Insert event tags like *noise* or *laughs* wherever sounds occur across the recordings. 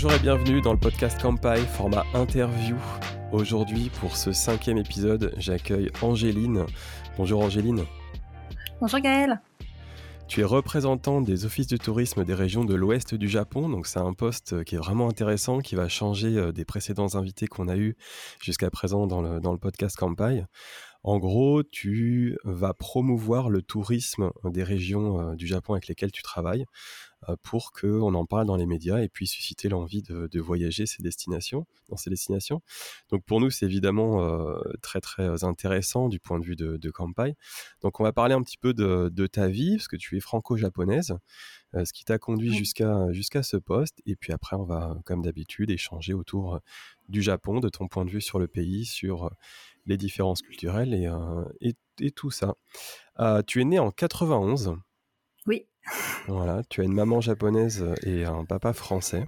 Bonjour et bienvenue dans le podcast Campai, format interview. Aujourd'hui, pour ce cinquième épisode, j'accueille Angéline. Bonjour Angéline. Bonjour Gaël. Tu es représentante des offices de tourisme des régions de l'ouest du Japon, donc c'est un poste qui est vraiment intéressant, qui va changer euh, des précédents invités qu'on a eus jusqu'à présent dans le, dans le podcast Campai. En gros, tu vas promouvoir le tourisme des régions euh, du Japon avec lesquelles tu travailles euh, pour qu'on en parle dans les médias et puis susciter l'envie de, voyager ces destinations, dans ces destinations. Donc pour nous, c'est évidemment euh, très très intéressant du point de vue de, de Kampai. Donc on va parler un petit peu de, ta vie, parce que tu es franco-japonaise, ce qui t'a conduit jusqu'à jusqu'à ce poste. Et puis après, on va, comme d'habitude, échanger autour du Japon, de ton point de vue sur le pays, sur les différences culturelles et, euh, et, tout ça. Euh, tu es né en 91. Oui. Voilà, tu as une maman japonaise et un papa français.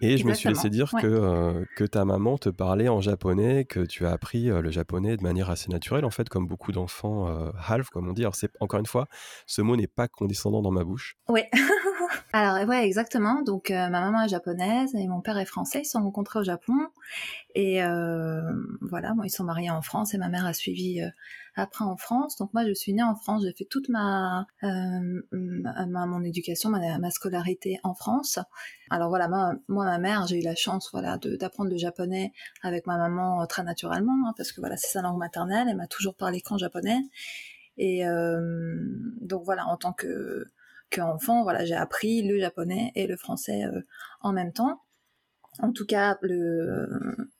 Et je me suis laissé dire que, euh, que ta maman te parlait en japonais, que tu as appris le japonais de manière assez naturelle, en fait, comme beaucoup d'enfants half, comme on dit. Alors, c'est, encore une fois, ce mot n'est pas condescendant dans ma bouche. Oui. *laughs* *laughs* Alors ouais, exactement. Donc ma maman est japonaise et mon père est français. Ils se sont rencontrés au Japon et euh, voilà, bon, ils sont mariés en France et ma mère a suivi euh, après en France. Donc moi, je suis née en France. J'ai fait toute ma, euh, ma mon éducation, ma, scolarité en France. Alors voilà, moi, ma mère, j'ai eu la chance, voilà, d'apprendre le japonais avec ma maman euh, très naturellement, hein, parce que voilà, c'est sa langue maternelle. Elle m'a toujours parlé qu'en japonais. Et euh, donc voilà, en tant que qu'enfant, voilà, j'ai appris le japonais et le français en même temps en tout cas le,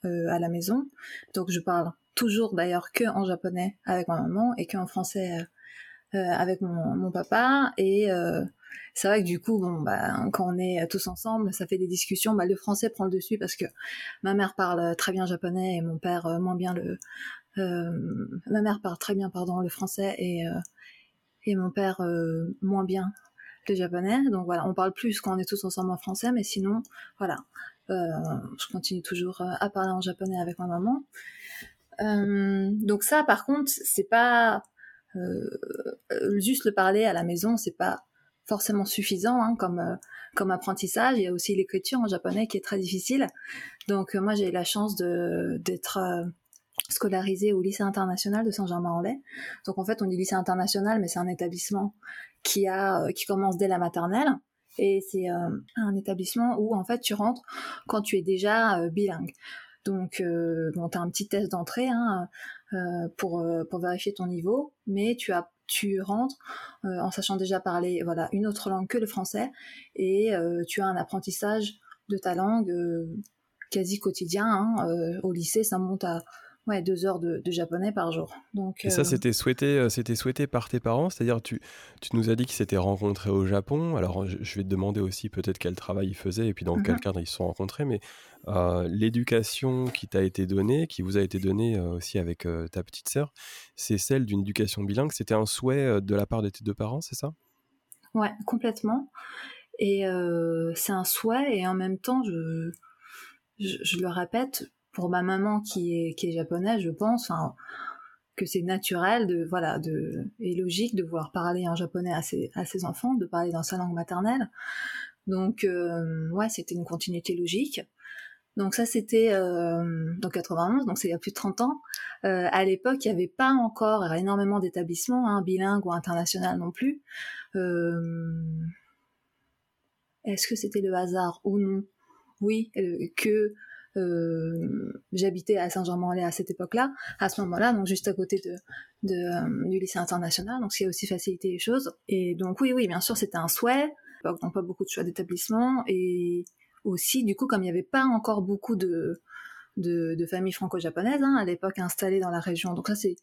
euh, à la maison. Donc je parle toujours d'ailleurs que en japonais avec ma maman et que en français euh, euh, avec mon, mon, papa. Et c'est vrai que du coup, bon, bah, quand on est tous ensemble, ça fait des discussions. Bah, le français prend le dessus parce que ma mère parle très bien japonais et mon père moins bien le. ma mère parle très bien, pardon, le français et et mon père moins bien le japonais. Donc voilà, on parle plus quand on est tous ensemble en français, mais sinon, voilà, euh, je continue toujours euh, à parler en japonais avec ma maman. Euh, donc ça, par contre, c'est pas juste le parler à la maison, c'est pas forcément suffisant hein, comme comme apprentissage. Il y a aussi l'écriture en japonais qui est très difficile. Donc moi j'ai eu la chance de d'être scolarisée au lycée international de Saint-Germain-en-Laye. Donc en fait on dit lycée international, mais c'est un établissement qui a qui commence dès la maternelle. Et c'est euh, un établissement où en fait tu rentres quand tu es déjà euh, bilingue. Donc euh, bon, tu as un petit test d'entrée hein, pour, pour vérifier ton niveau, mais tu as tu rentres en sachant déjà parler voilà une autre langue que le français et tu as un apprentissage de ta langue quasi quotidien. Hein, au lycée, ça monte à Ouais, deux heures de, japonais par jour. Donc, Et ça, euh, c'était souhaité, euh, c'était souhaité par tes parents? C'est-à-dire, tu, tu nous as dit qu'ils s'étaient rencontrés au Japon. Alors, je, vais te demander aussi peut-être quel travail ils faisaient et puis dans quel mhm. cadre ils se sont rencontrés. Mais euh, l'éducation qui t'a été donnée, qui vous a été donnée aussi avec ta petite sœur, c'est celle d'une éducation bilingue. C'était un souhait de la part de tes deux parents, c'est ça? Ouais, complètement. Et c'est un souhait et en même temps, je, je, je le répète, pour ma maman qui est, qui est japonaise, je pense que c'est naturel de voilà de et logique de vouloir parler en japonais à ses, à ses enfants, de parler dans sa langue maternelle. Donc euh, ouais, c'était une continuité logique. Donc ça c'était euh, dans 91, donc c'est il y a plus de 30 ans. Euh, à l'époque, il n'y avait pas encore énormément d'établissements hein, bilingues ou internationaux non plus. Est-ce que c'était le hasard ou non? Oui, que euh, j'habitais à Saint-Germain-en-Laye à cette époque-là, à ce moment-là, donc juste à côté de, euh, du lycée international, donc ce qui a aussi facilité les choses. Et donc oui, oui, bien sûr, c'était un souhait, donc pas beaucoup de choix d'établissement, et aussi, du coup, comme il n'y avait pas encore beaucoup de, de, de familles franco-japonaises hein, à l'époque installées dans la région. Donc ça, c'est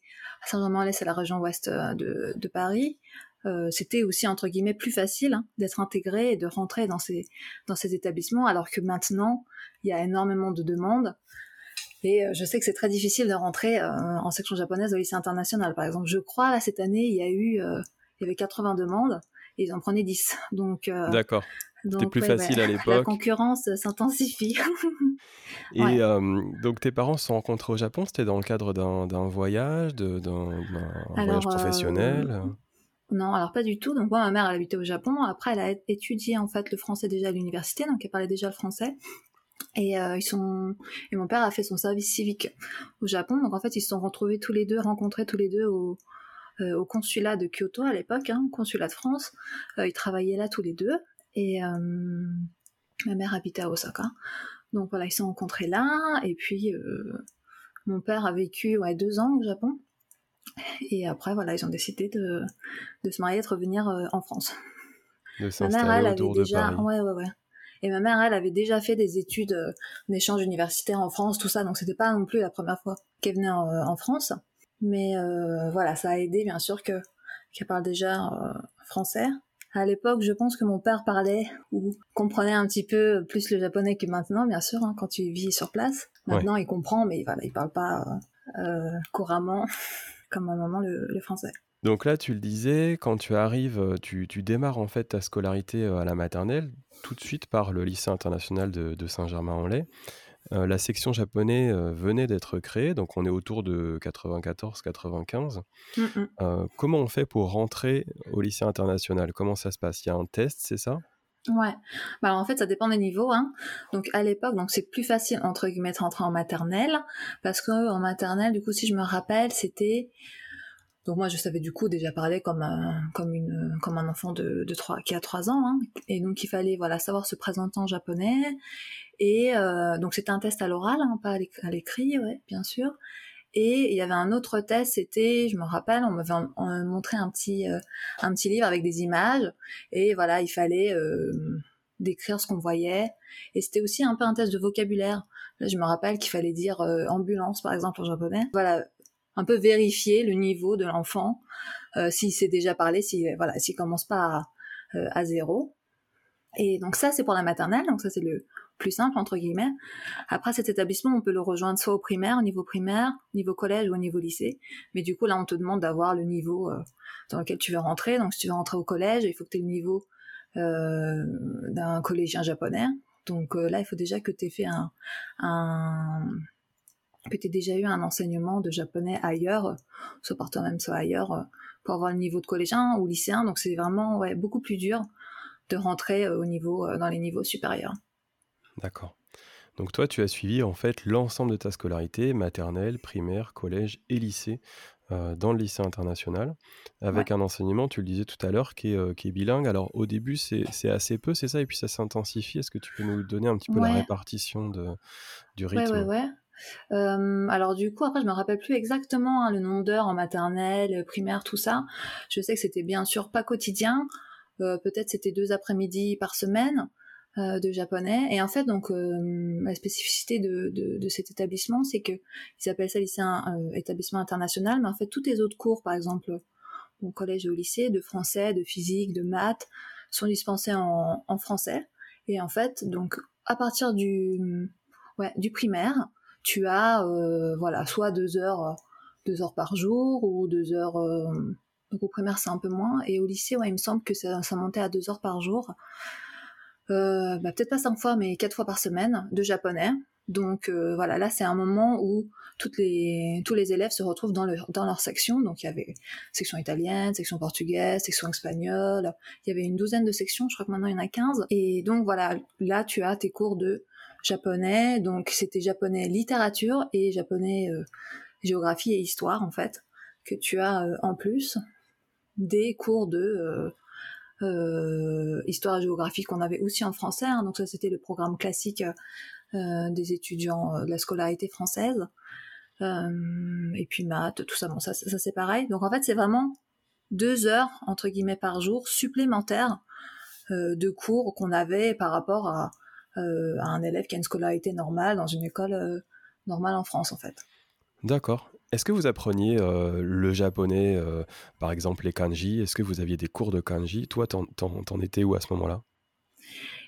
Saint-Germain-en-Laye, c'est la région ouest euh, de, de Paris. Euh, c'était aussi entre guillemets plus facile hein, d'être intégré et de rentrer dans ces dans ces établissements, alors que maintenant il y a énormément de demandes. Et euh, je sais que c'est très difficile de rentrer euh, en section japonaise au lycée international. Par exemple, je crois là cette année il y a eu il y avait 80 demandes et ils en prenaient 10. *laughs* Donc d'accord. C'était plus facile à l'époque. La concurrence s'intensifie. *laughs* et donc tes parents se sont rencontrés au Japon, c'était dans le cadre d'un voyage, d'un voyage professionnel? Non, alors pas du tout. Donc moi, ma mère, elle habitait au Japon. Après, elle a étudié en fait le français déjà à l'université, donc elle parlait déjà le français. Et euh, et mon père a fait son service civique au Japon. Donc en fait, ils se sont retrouvés tous les deux, rencontrés tous les deux au, euh, consulat de Kyoto à l'époque, hein, consulat de France. Euh, ils travaillaient là tous les deux. Et ma mère habitait à Osaka. Donc voilà, ils se sont rencontrés là. Et puis mon père a vécu ouais, deux ans au Japon. Et après, voilà, ils ont décidé de, de se marier et de revenir en France. De ma mère, elle avait déjà, ouais, ouais, ouais. Et ma mère, elle avait déjà fait des études euh, d'échange universitaire en France, tout ça, donc c'était pas non plus la première fois qu'elle venait en, euh, France. Mais euh, voilà, ça a aidé, bien sûr, que qu'elle parle déjà français. À l'époque, je pense que mon père parlait ou comprenait un petit peu plus le japonais que maintenant, bien sûr, hein, quand tu vis sur place. Maintenant, il comprend, mais voilà, il parle pas couramment *laughs* comme maman le français. Donc là, tu le disais, quand tu arrives, tu, démarres en fait ta scolarité à la maternelle, tout de suite par le lycée international de, Saint-Germain-en-Laye. la section japonais venait d'être créée, donc on est autour de 94-95. Mmh comment on fait pour rentrer au lycée international? Comment ça se passe? Il y a un test, c'est ça? Ouais, bah en fait ça dépend des niveaux. Hein. Donc à l'époque, donc c'est plus facile entre guillemets de rentrer en maternelle parce qu'en maternelle, du coup, si je me rappelle, c'était donc moi je savais du coup déjà parler comme un, comme une comme un enfant de, de 3 qui a 3 ans hein. et donc il fallait voilà savoir se présenter en japonais et euh, donc c'était un test à l'oral hein, pas à l'écrit ouais bien sûr et il y avait un autre test c'était je me rappelle on m'avait montré un petit euh, un petit livre avec des images. Et voilà il fallait euh, décrire ce qu'on voyait. Et c'était aussi un peu un test de vocabulaire. Là, je me rappelle qu'il fallait dire euh, ambulance par exemple en japonais. Voilà un peu vérifier le niveau de l'enfant, euh, s'il sait déjà parler, s'il voilà, s'il commence pas à, euh, à, zéro. Et donc ça, c'est pour la maternelle, donc ça c'est le plus simple entre guillemets. Après cet établissement, on peut le rejoindre soit au primaire, au niveau primaire, au niveau collège ou au niveau lycée. Mais du coup là, on te demande d'avoir le niveau euh, dans lequel tu veux rentrer. Donc si tu veux rentrer au collège, il faut que tu aies le niveau euh, d'un collégien japonais. Donc là, il faut déjà que tu aies fait un, un que tu aies déjà eu un enseignement de japonais ailleurs, soit par toi-même, soit ailleurs, euh, pour avoir le niveau de collégien ou lycéen. Donc c'est vraiment ouais, beaucoup plus dur de rentrer euh, au niveau, euh, dans les niveaux supérieurs. D'accord. Donc toi, tu as suivi en fait l'ensemble de ta scolarité, maternelle, primaire, collège et lycée, dans le lycée international, avec un enseignement, tu le disais tout à l'heure, qui est, qui est bilingue. Alors au début, c'est assez peu, c'est ça, et puis ça s'intensifie. Est-ce que tu peux nous donner un petit peu la répartition de, du rythme? Ouais, ouais, ouais. Euh, alors du coup, après, je me rappelle plus exactement hein, le nombre d'heures en maternelle, primaire, tout ça. Je sais que c'était bien sûr pas quotidien. Euh, peut-être c'était deux après-midi par semaine euh, de japonais. Et en fait, donc la spécificité de, de, cet établissement, c'est que ils appellent ça lycée établissement international, mais en fait, tous les autres cours, par exemple au collège et au lycée, de français, de physique, de maths, sont dispensés en, en français. Et en fait, donc à partir du ouais, du primaire, tu as euh, voilà soit deux heures deux heures par jour ou deux heures euh, donc au primaire c'est un peu moins et au lycée ouais il me semble que ça, ça montait à deux heures par jour euh, bah, peut-être pas cinq fois mais quatre fois par semaine de japonais donc voilà là c'est un moment où toutes les, tous les élèves se retrouvent dans, leur, dans leur section. Donc il y avait section italienne, section portugaise, section espagnole. Il y avait une douzaine de sections, je crois que maintenant il y en a 15. Et donc voilà, là tu as tes cours de japonais. Donc c'était japonais littérature et japonais euh, géographie et histoire en fait que tu as euh, en plus des cours de euh, histoire et géographie qu'on avait aussi en français. Hein. donc ça c'était le programme classique des étudiants de la scolarité française. et puis maths, tout ça, bon ça, c'est pareil. Donc en fait c'est vraiment deux heures entre guillemets par jour supplémentaires de cours qu'on avait par rapport à, euh, un élève qui a une scolarité normale dans une école euh, normale en France en fait. D'accord. Est-ce que vous appreniez euh, le japonais, par exemple les kanji? Est-ce que vous aviez des cours de kanji? Toi, t'en, étais où à ce moment-là?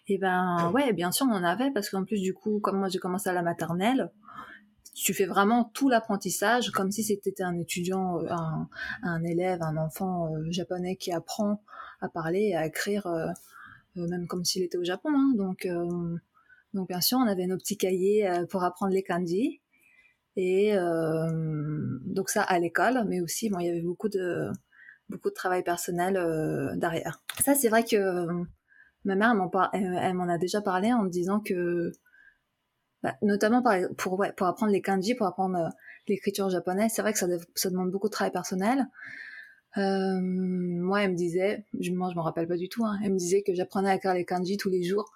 Eh ben, ouais, bien sûr, on en avait, parce qu'en plus, du coup, comme moi j'ai commencé à la maternelle, tu fais vraiment tout l'apprentissage comme si c'était un étudiant, un, un, élève, un enfant japonais qui apprend à parler et à écrire euh, même comme s'il était au Japon. Hein. Donc, euh, donc bien sûr, on avait nos petits cahiers euh, pour apprendre les kanji. Et donc ça à l'école, mais aussi bon, il y avait beaucoup de beaucoup de travail personnel derrière. Ça, c'est vrai que ma mère elle m'en a déjà parlé en me disant que bah, notamment pour, pour apprendre les kanji, pour apprendre l'écriture japonaise, c'est vrai que ça demande beaucoup de travail personnel. Euh, moi, elle me disait, je, moi je me rappelle pas du tout, hein, elle me disait que j'apprenais à écrire les kanji tous les jours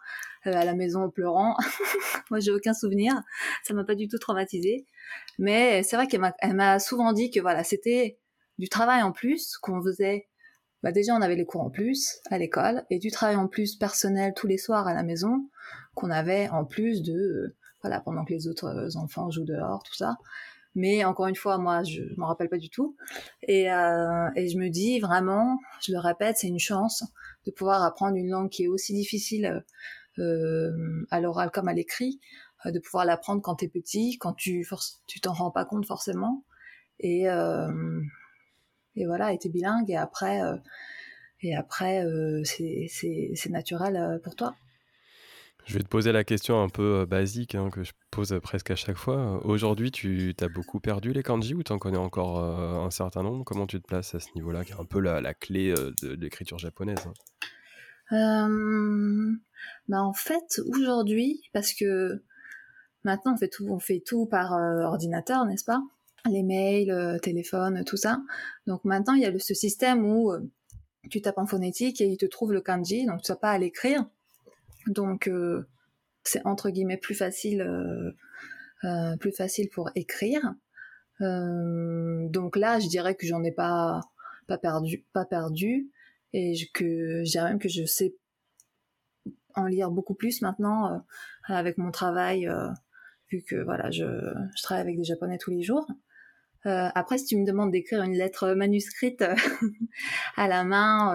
euh, à la maison en pleurant. *laughs* moi, j'ai aucun souvenir, ça m'a pas du tout traumatisé. Mais c'est vrai qu'elle m'a souvent dit que voilà, c'était du travail en plus qu'on faisait. Bah déjà, on avait les cours en plus à l'école et du travail en plus personnel tous les soirs à la maison qu'on avait en plus de euh, voilà pendant que les autres enfants jouent dehors, tout ça. Mais encore une fois, moi, je m'en rappelle pas du tout. Et, euh, et je me dis vraiment, je le répète, c'est une chance de pouvoir apprendre une langue qui est aussi difficile euh, à l'oral comme à l'écrit, euh, de pouvoir l'apprendre quand tu es petit, quand tu tu t'en rends pas compte forcément. Et, euh, et voilà, et t'es bilingue. Et après, euh, et après, euh, c'est naturel pour toi. Je vais te poser la question un peu basique hein, que je pose presque à chaque fois. Aujourd'hui, tu as beaucoup perdu les kanji ou tu en connais encore un certain nombre? Comment tu te places à ce niveau-là, qui est un peu la, clé de, l'écriture japonaise hein? Bah En fait, aujourd'hui, parce que maintenant on fait tout, on fait tout par ordinateur, n'est-ce pas? Les mails, téléphone, tout ça. Donc maintenant, il y a ce système où tu tapes en phonétique et il te trouve le kanji, donc tu n'as pas à l'écrire donc euh, c'est entre guillemets plus facile, euh, euh, plus facile pour écrire. donc là, je dirais que j'en ai pas pas perdu, pas perdu, et que je dirais même que je sais en lire beaucoup plus maintenant avec mon travail, vu que voilà, je, je, travaille avec des japonais tous les jours. après, si tu me demandes d'écrire une lettre manuscrite *laughs* à la main,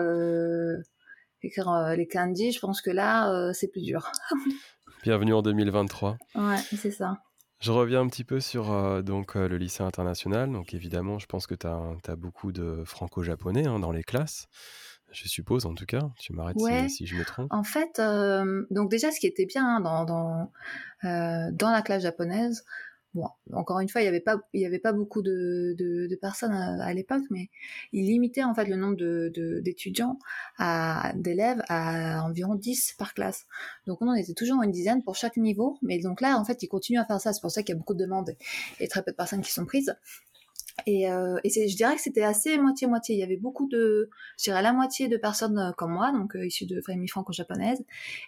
écrire euh, les kanji, je pense que là, euh, c'est plus dur. *laughs* Bienvenue en 2023. Ouais, c'est ça. Je reviens un petit peu sur euh, donc, le lycée international. Donc évidemment, je pense que tu as, beaucoup de franco-japonais hein, dans les classes. Je suppose, en tout cas. Tu m'arrêtes si, je me trompe. En fait, donc déjà, ce qui était bien hein, dans, dans, dans la classe japonaise, Bon, encore une fois, il n'y avait pas, il y avait pas beaucoup de, de, personnes à, l'époque, mais il limitait en fait le nombre de, d'étudiants à d'élèves à environ 10 par classe. Donc on était toujours une dizaine pour chaque niveau, mais donc là, en fait, il continue à faire ça. C'est pour ça qu'il y a beaucoup de demandes et très peu de personnes qui sont prises. Et, euh, et je dirais que c'était assez moitié-moitié. Il y avait beaucoup de, je dirais la moitié de personnes euh, comme moi, donc euh, issues de familles franco-japonaises,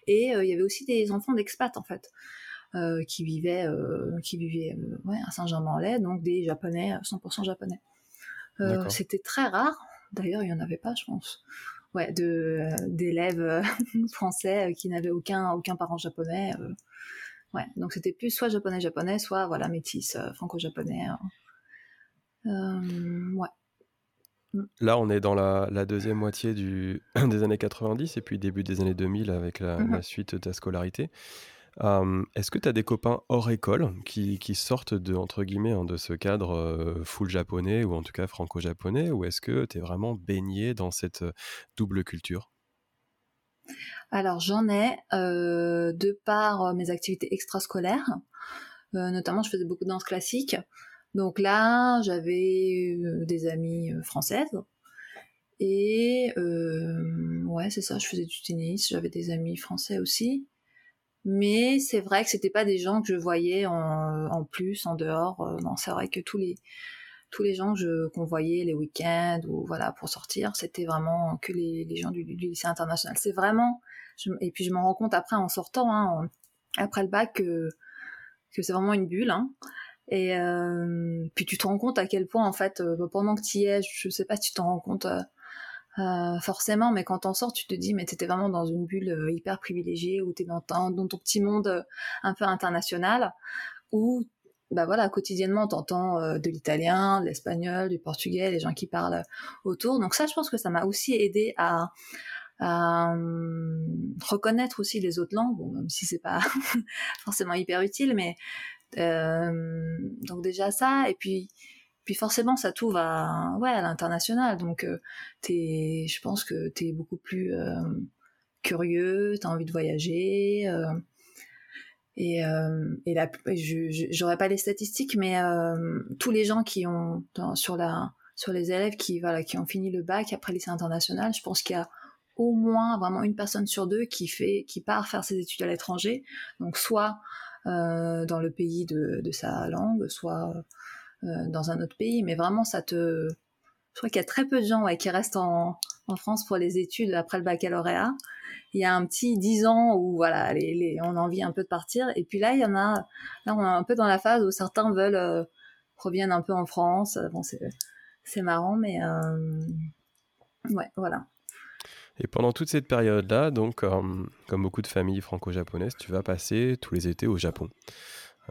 et il y avait aussi des enfants d'expats en fait. Euh, qui vivaient, euh, qui vivaient euh, ouais, à Saint-Germain-en-Laye, donc des Japonais, 100% japonais. C'était très rare, d'ailleurs il n'y en avait pas, je pense. Ouais, de d'élèves *laughs* français qui n'avaient aucun aucun parent japonais. ouais, donc c'était plus soit japonais japonais, soit voilà métis franco-japonais. ouais. Mm. Là, on est dans la, la deuxième moitié du, *clears throat* des années 90 et puis début des années 2000 avec la, mm-hmm. la suite de ta scolarité. Est-ce que tu as des copains hors école qui, sortent de, entre guillemets, hein, de ce cadre full japonais ou en tout cas franco-japonais ou est-ce que tu es vraiment baigné dans cette double culture? Alors j'en ai de par mes activités extrascolaires, notamment je faisais beaucoup de danse classique. Donc là j'avais des amies françaises. Et ouais c'est ça, je faisais du tennis, j'avais des amis français aussi mais c'est vrai que c'était pas des gens que je voyais en, plus en dehors euh, non c'est vrai que tous les tous les gens qu'on voyait les week-ends ou voilà pour sortir c'était vraiment que les, les gens du, lycée international c'est vraiment et puis je m'en rends compte après en sortant hein, après le bac que, que c'est vraiment une bulle hein. et euh, puis tu te rends compte à quel point en fait euh, pendant que tu y es je sais pas si tu t'en rends compte euh, forcément, mais quand t'en sors, tu te dis, mais t'étais vraiment dans une bulle euh, hyper privilégiée, où t'es dans, ton petit monde euh, un peu international, où, bah voilà, quotidiennement, t'entends de l'italien, de l'espagnol, du portugais, les gens qui parlent autour. Donc ça, je pense que ça m'a aussi aidé à, reconnaître aussi les autres langues, bon, même si c'est pas *laughs* forcément hyper utile, mais donc déjà ça, et puis puis forcément, ça t'ouvre à, ouais, à l'international. Donc, euh, je pense que t'es beaucoup plus euh, curieux, t'as envie de voyager. Euh, et, et j'aurais pas les statistiques, mais tous les gens qui ont sur les élèves qui, ont fini le bac après lycée international, je pense qu'il y a au moins vraiment une personne sur deux qui part faire ses études à l'étranger. Donc soit dans le pays de, sa langue, soit dans un autre pays. Mais vraiment, ça te, je crois qu'il y a très peu de gens qui restent en, France pour les études après le baccalauréat. Il y a un petit 10 ans où voilà, on a envie un peu de partir. Et puis là, il y en a, là, on est un peu dans la phase où certains veulent euh, reviennent un peu en France. Bon, c'est marrant, mais euh, ouais, voilà. Et pendant toute cette période-là, donc, euh, comme beaucoup de familles franco-japonaises, tu vas passer tous les étés au Japon.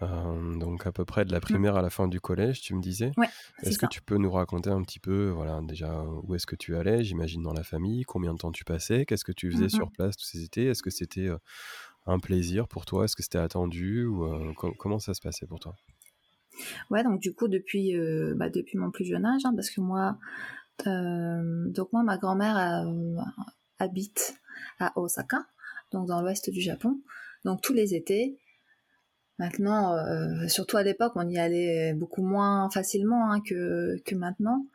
Euh, donc à peu près de la mmh. primaire à la fin du collège, tu me disais. Ouais, est-ce que tu peux nous raconter un petit peu, voilà, déjà où est-ce que tu allais, j'imagine dans la famille, combien de temps tu passais, qu'est-ce que tu faisais mmh sur place tous ces étés, est-ce que c'était euh, un plaisir pour toi, est-ce que c'était attendu ou comment ça se passait pour toi? Ouais, donc du coup depuis bah, depuis mon plus jeune âge, hein, parce que moi euh, donc moi, ma grand-mère euh, habite à Osaka, donc dans l'ouest du Japon. Donc tous les étés, maintenant, euh, surtout à l'époque, on y allait beaucoup moins facilement hein, que, que maintenant.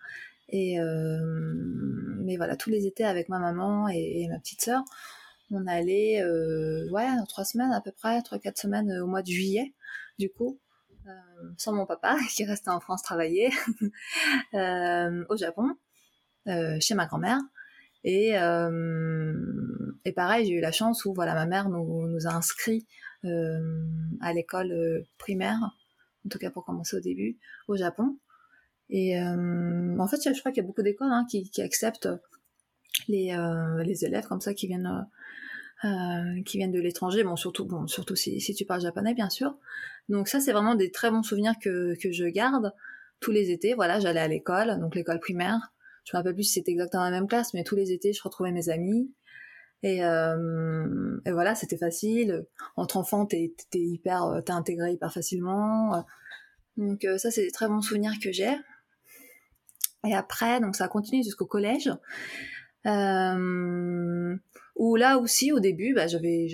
Et mais voilà, tous les étés avec ma maman et, ma petite sœur, on allait, ouais, trois semaines à peu près, trois quatre semaines au mois de juillet, du coup. sans mon papa *laughs* qui restait en France travailler *laughs* au Japon euh, chez ma grand-mère. Et, euh, et pareil, j'ai eu la chance où voilà, ma mère nous, nous a inscrits euh, à l'école primaire, en tout cas pour commencer au début, au Japon. Et en fait, je crois qu'il y a beaucoup d'écoles hein, qui, qui, acceptent les, les élèves comme ça qui viennent euh, qui viennent de l'étranger, bon surtout bon surtout si, si tu parles japonais bien sûr. Donc ça c'est vraiment des très bons souvenirs que, que je garde tous les étés. Voilà, j'allais à l'école, donc l'école primaire je me rappelle plus si c'était exactement la même classe, mais tous les étés, je retrouvais mes amis. Et, euh, et voilà, c'était facile. Entre enfants, t'es es hyper, euh, t'es intégré hyper facilement. Donc euh, ça, c'est des très bons souvenirs que j'ai. Et après, donc ça a continué jusqu'au collège. Où là aussi, au début, bah, j'avais,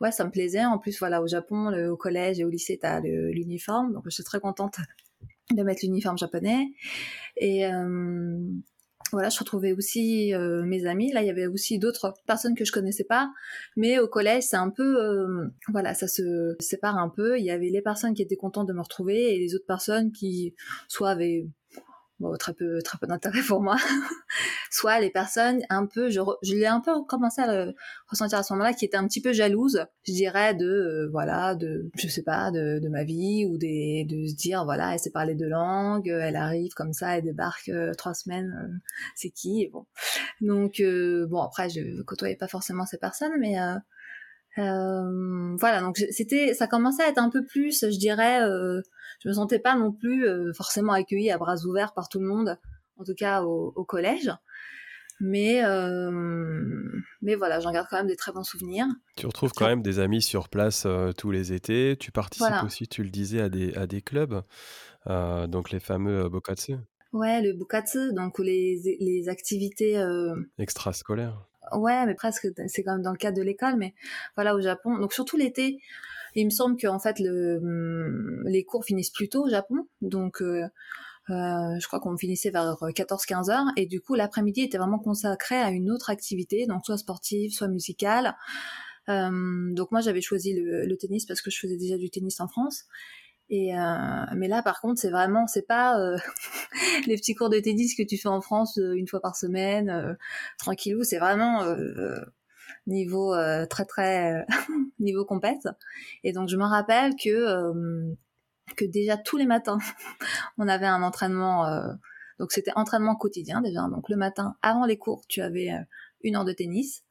ouais, ça me plaisait. En plus, voilà, au Japon, au collège et au lycée, t'as l'uniforme. Donc, je suis très contente de mettre l'uniforme japonais. Et voilà, je retrouvais aussi euh, mes amis. Là, il y avait aussi d'autres personnes que je connaissais pas, mais au collège, c'est un peu, euh, voilà, ça se sépare un peu. Il y avait les personnes qui étaient contentes de me retrouver et les autres personnes qui soit avaient bon, très peu, très peu d'intérêt pour moi. *laughs* Soit les personnes un peu, je, je l'ai un peu commencé à le ressentir à ce moment-là, qui étaient un petit peu jalouses, je dirais, de, euh, voilà, de, je sais pas, de, de ma vie, ou des, de se dire, voilà, elle sait parler deux langues, elle arrive comme ça, elle débarque euh, trois semaines, euh, c'est qui, bon. Donc, bon, après, je côtoyais pas forcément ces personnes, mais, voilà, donc c'était, ça commençait à être un peu plus, je dirais, je me sentais pas non plus euh, forcément accueillie à bras ouverts par tout le monde, en tout cas au, collège. Mais, euh, mais voilà, j'en garde quand même des très bons souvenirs. Tu retrouves quand même des amis sur place euh, tous les étés. Tu participes aussi, tu le disais, à des, à des clubs, donc les fameux Bokatsu. Ouais, le Bukatsu, donc les, les activités extrascolaires. Ouais, mais presque, c'est quand même dans le cadre de l'école, mais voilà, au Japon. Donc surtout l'été, il me semble qu'en fait le, hum, les cours finissent plus tôt au Japon, donc euh, euh, je crois qu'on finissait vers 14-15 heures et du coup l'après-midi était vraiment consacré à une autre activité, donc soit sportive, soit musicale. Euh, donc moi j'avais choisi le, tennis parce que je faisais déjà du tennis en France. Et mais là par contre c'est vraiment c'est pas *laughs* les petits cours de tennis que tu fais en France une fois par semaine tranquillou c'est vraiment niveau euh, très très *laughs* niveau compète. Et donc je me rappelle que euh, que déjà tous les matins *laughs* on avait un entraînement. Euh, donc c'était entraînement quotidien déjà. Donc le matin avant les cours tu avais une heure de tennis.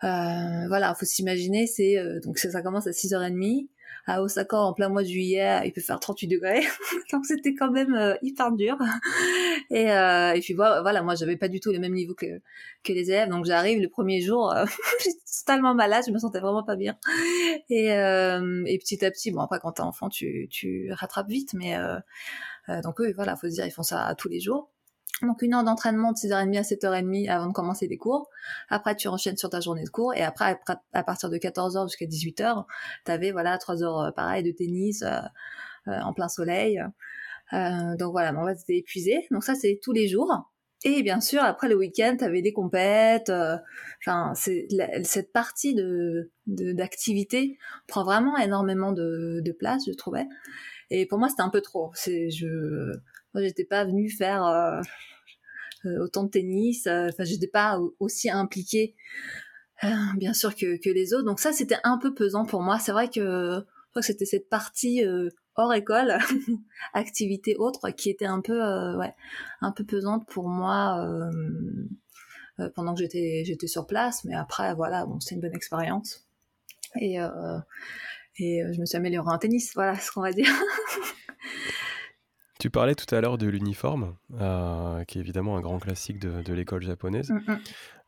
voilà, faut s'imaginer, c'est donc ça commence à 6h30 à Osaka en plein mois de juillet, il peut faire 38 degrés, *laughs* donc c'était quand même euh, hyper dur. *laughs* Et, euh, et puis voilà, moi j'avais pas du tout le même niveau que, que les élèves, donc j'arrive le premier jour, euh, *laughs* j'étais totalement malade, je me sentais vraiment pas bien. Et, et petit à petit, bon après quand t'es enfant, tu, tu rattrapes vite, mais donc eux, voilà, faut se dire, ils font ça tous les jours. Donc une heure d'entraînement de 6h30 à 7h30 avant de commencer les cours. Après tu enchaînes sur ta journée de cours et après à partir de 14h jusqu'à 18h, t'avais voilà 3 heures euh, pareil de tennis euh, euh, en plein soleil. donc voilà, mon va épuisé. Donc ça, c'est tous les jours. Et bien sûr, après le week-end, t'avais des compètes. Enfin, cette partie de d'activité prend vraiment énormément de, de place, je trouvais. Et pour moi, c'était un peu trop. Je, moi, j'étais pas venue faire autant de tennis. Euh, enfin, j'étais pas aussi impliquée, euh, bien sûr, que, les autres. Donc ça, c'était un peu pesant pour moi. C'est vrai que que c'était cette partie hors école, *laughs* activité autre, qui était un peu, ouais, un peu pesante pour moi pendant que j'étais, j'étais sur place. Mais après, voilà, bon, c'était une bonne expérience. Et, et je me suis améliorée en tennis, voilà ce qu'on va dire. *laughs* Tu parlais tout à l'heure de l'uniforme, euh, qui est évidemment un grand classique de, l'école japonaise. Mm, mm.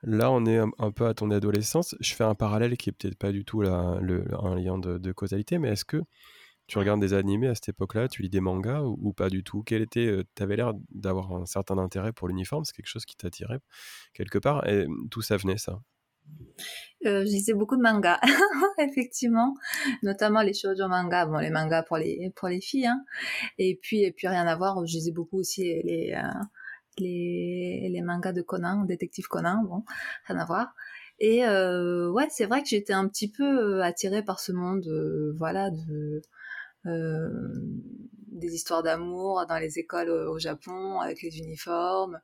Là, on est un, peu à ton adolescence. Je fais un parallèle qui est peut-être pas du tout là, le, un lien de, causalité, mais est-ce que tu regardes des animés à cette époque-là, tu lis des mangas ou, pas du tout? Quel était euh, Tu avais l'air d'avoir un certain intérêt pour l'uniforme, c'est quelque chose qui t'attirait quelque part. Et d'où ça venait ça? Euh, je lisais beaucoup de mangas, *laughs* effectivement, notamment les shoujo mangas, bon les mangas pour les pour les filles, hein. et puis et puis rien à voir, je lisais beaucoup aussi les euh, les, les mangas de Conan, détective Conan, bon rien à voir. Et euh, ouais, c'est vrai que j'étais un petit peu attirée par ce monde, voilà, de des histoires d'amour dans les écoles au Japon avec les uniformes,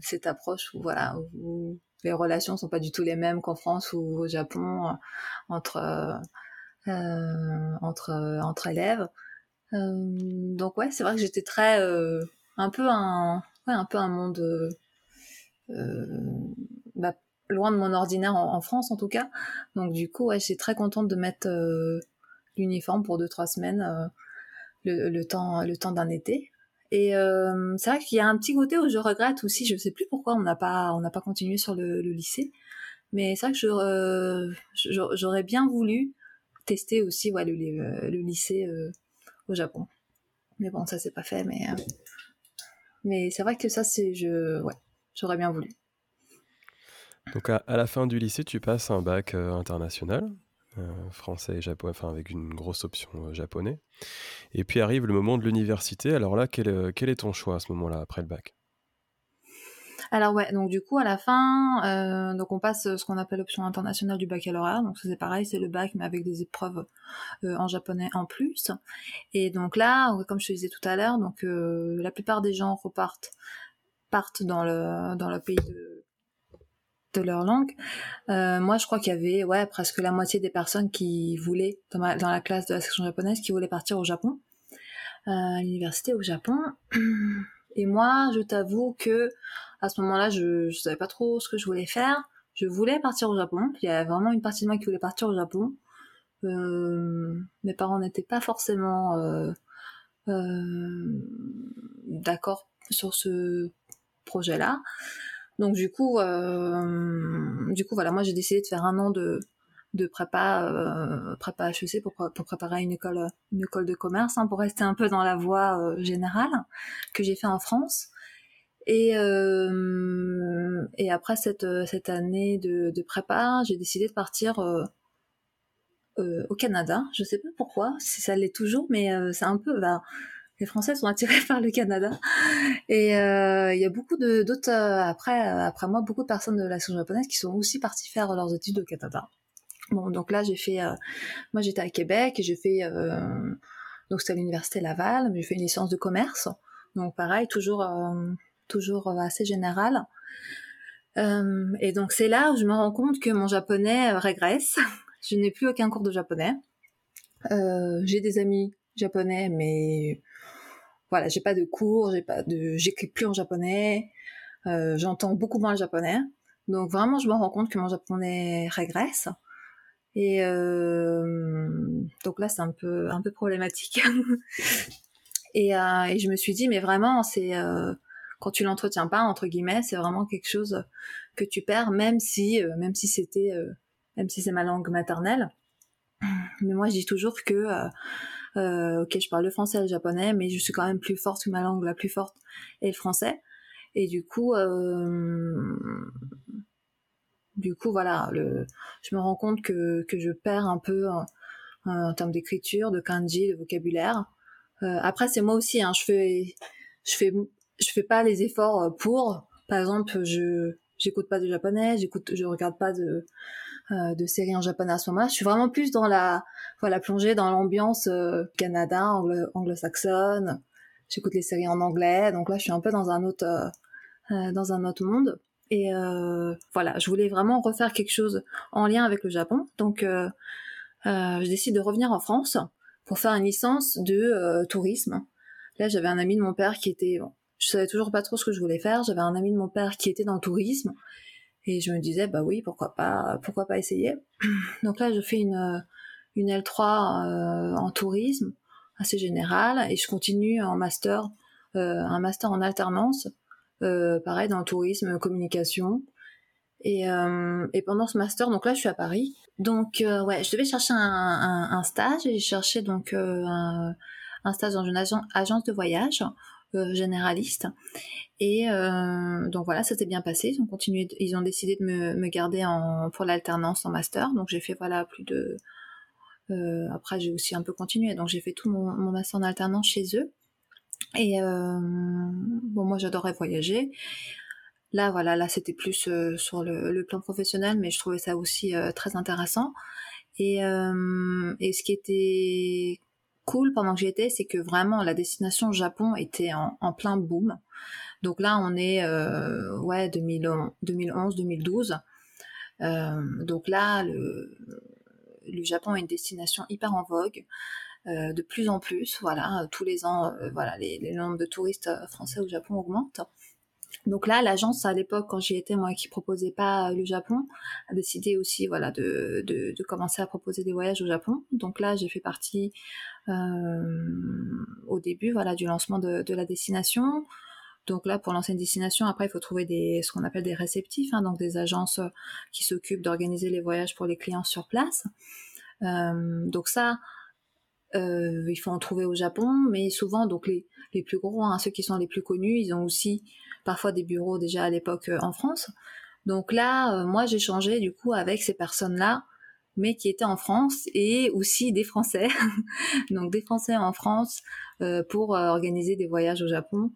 cette approche voilà où les relations sont pas du tout les mêmes qu'en France ou au Japon euh, entre euh, entre entre élèves. Euh, donc ouais, c'est vrai que j'étais très un peu un ouais, un peu un monde bah, loin de mon ordinaire en, France en tout cas. Donc du coup, ouais, j'étais très contente de mettre l'uniforme pour deux trois semaines le, le, temps le temps d'un été. Et euh, c'est vrai qu'il y a un petit côté où je regrette aussi, je sais plus pourquoi on n'a pas pas continué sur le, lycée, mais c'est vrai que euh, j'aurais bien voulu tester aussi ouais, le, lycée euh, au Japon. Mais bon, ça c'est pas fait, mais mais c'est vrai que ça c'est je ouais, j'aurais bien voulu. Donc à, la fin du lycée, tu passes un bac international. Euh, français et japonais, enfin avec une grosse option euh, japonais. Et puis arrive le moment de l'université. Alors là, quel, euh, quel, est ton choix à ce moment-là, après le bac? Alors ouais, donc du coup à la fin, donc on passe ce qu'on appelle l'option internationale du baccalauréat. Donc c'est pareil, c'est le bac mais avec des épreuves en japonais en plus. Et donc là, comme je te disais tout à l'heure, donc la plupart des gens repartent partent dans le dans le pays de de leur langue. Euh, moi, je crois qu'il y avait ouais presque la moitié des personnes qui voulaient dans, la classe de la section japonaise qui voulaient partir au Japon, euh, à l'université au Japon. *clears throat* Et moi, je t'avoue que à ce moment-là, je, je savais pas trop ce que je voulais faire. Je voulais partir au Japon. Il y avait vraiment une partie de moi qui voulait partir au Japon. Euh, mes parents n'étaient pas forcément euh, euh, d'accord sur ce projet-là. Donc du coup, euh, du coup voilà, moi j'ai décidé de faire un an de de prépa euh, prépa HEC pour, pour préparer une école une école de commerce hein, pour rester un peu dans la voie euh, générale que j'ai fait en France. Et euh, et après cette cette année de, de prépa j'ai décidé de partir euh, au Canada. Je sais pas pourquoi si ça l'est toujours mais c'est un peu bah, les Français sont attirés *laughs* par le Canada. Et euh, il y a beaucoup d'autres euh, après euh, après moi beaucoup de personnes de la section japonaise qui sont aussi parties faire leurs études au Canada. Bon donc là j'ai fait moi j'étais à Québec et j'ai fait donc c'était à l'université Laval, mais j'ai fait une licence de commerce. Donc pareil toujours toujours assez général. et donc c'est là où je me rends compte que mon japonais régresse. je n'ai plus aucun cours de japonais. j'ai des amis japonais, mais voilà, j'ai pas de cours, j'ai pas de, j'écris plus en japonais, euh, j'entends beaucoup moins le japonais. Donc vraiment, je me rends compte que mon japonais régresse. Et euh, donc là, c'est un peu un peu problématique. *laughs* et, euh, et, je me suis dit, mais vraiment, c'est euh, quand tu l'entretiens pas entre guillemets, c'est vraiment quelque chose que tu perds, même si euh, même si c'était euh, même si c'est ma langue maternelle. Mais moi, je dis toujours que euh, ok, je parle le français et le japonais, mais je suis quand même plus forte que ma langue la plus forte est le français. Et du coup, euh, du coup, voilà, le, je me rends compte que, que je perds un peu en, termes d'écriture, de kanji, de vocabulaire. après, c'est moi aussi. Hein, je fais, je fais, je fais pas les efforts pour. Par exemple, je j'écoute pas de japonais, j'écoute, je regarde pas de euh, de séries en japonais à ce moment-là. Je suis vraiment plus dans la voilà plongée dans l'ambiance euh, Canada, anglo-saxonne. J'écoute les séries en anglais, donc là je suis un peu dans un autre euh, dans un autre monde. Et voilà, je voulais vraiment refaire quelque chose en lien avec le Japon. Donc je décide de revenir en France pour faire une licence de tourisme. Là, j'avais un ami de mon père qui était, je savais toujours pas trop ce que je voulais faire. J'avais un ami de mon père qui était dans le tourisme et je me disais, bah oui, pourquoi pas, pourquoi pas essayer. *clears throat* Donc là, je fais une, une L3 euh, en tourisme, assez générale, et je continue en master, euh, un master en alternance, euh, pareil, dans le tourisme, communication. Et, et, pendant ce master, donc là, je suis à Paris. Donc, ouais, je devais chercher un stage, et j'ai cherché donc un, un, stage dans une agence de voyage euh, généraliste. Et euh, donc voilà, ça s'est bien passé. Ils ont continué, ils ont décidé de me, garder en, pour l'alternance en master. Donc j'ai fait voilà plus de. Euh, après j'ai aussi un peu continué. Donc j'ai fait tout mon, master en alternance chez eux. Et bon moi j'adorais voyager. Là voilà, là c'était plus sur le, le, plan professionnel, mais je trouvais ça aussi très intéressant. Et, et ce qui était cool pendant que j'y étais, c'est que vraiment la destination Japon était en, plein boom. Donc là, on est euh, ouais 2011, 2012. Euh, donc là, le, Japon est une destination hyper en vogue. Euh, de plus en plus, voilà, tous les ans, voilà, les nombres de touristes français au Japon augmentent. Donc là, l'agence à l'époque, quand j'y étais, moi, qui proposait pas le Japon, a décidé aussi, voilà, de, de, commencer à proposer des voyages au Japon. Donc là, j'ai fait partie euh, au début, voilà, du lancement de, la destination. Donc là, pour lancer une destination, après, il faut trouver des, ce qu'on appelle des réceptifs, hein, donc des agences qui s'occupent d'organiser les voyages pour les clients sur place. Euh, donc ça, euh, il faut en trouver au Japon, mais souvent, donc les, les plus gros, hein, ceux qui sont les plus connus, ils ont aussi parfois des bureaux déjà à l'époque euh, en France. Donc là, euh, moi, j'ai changé du coup avec ces personnes-là, mais qui étaient en France et aussi des Français. *laughs* donc des Français en France euh, pour organiser des voyages au Japon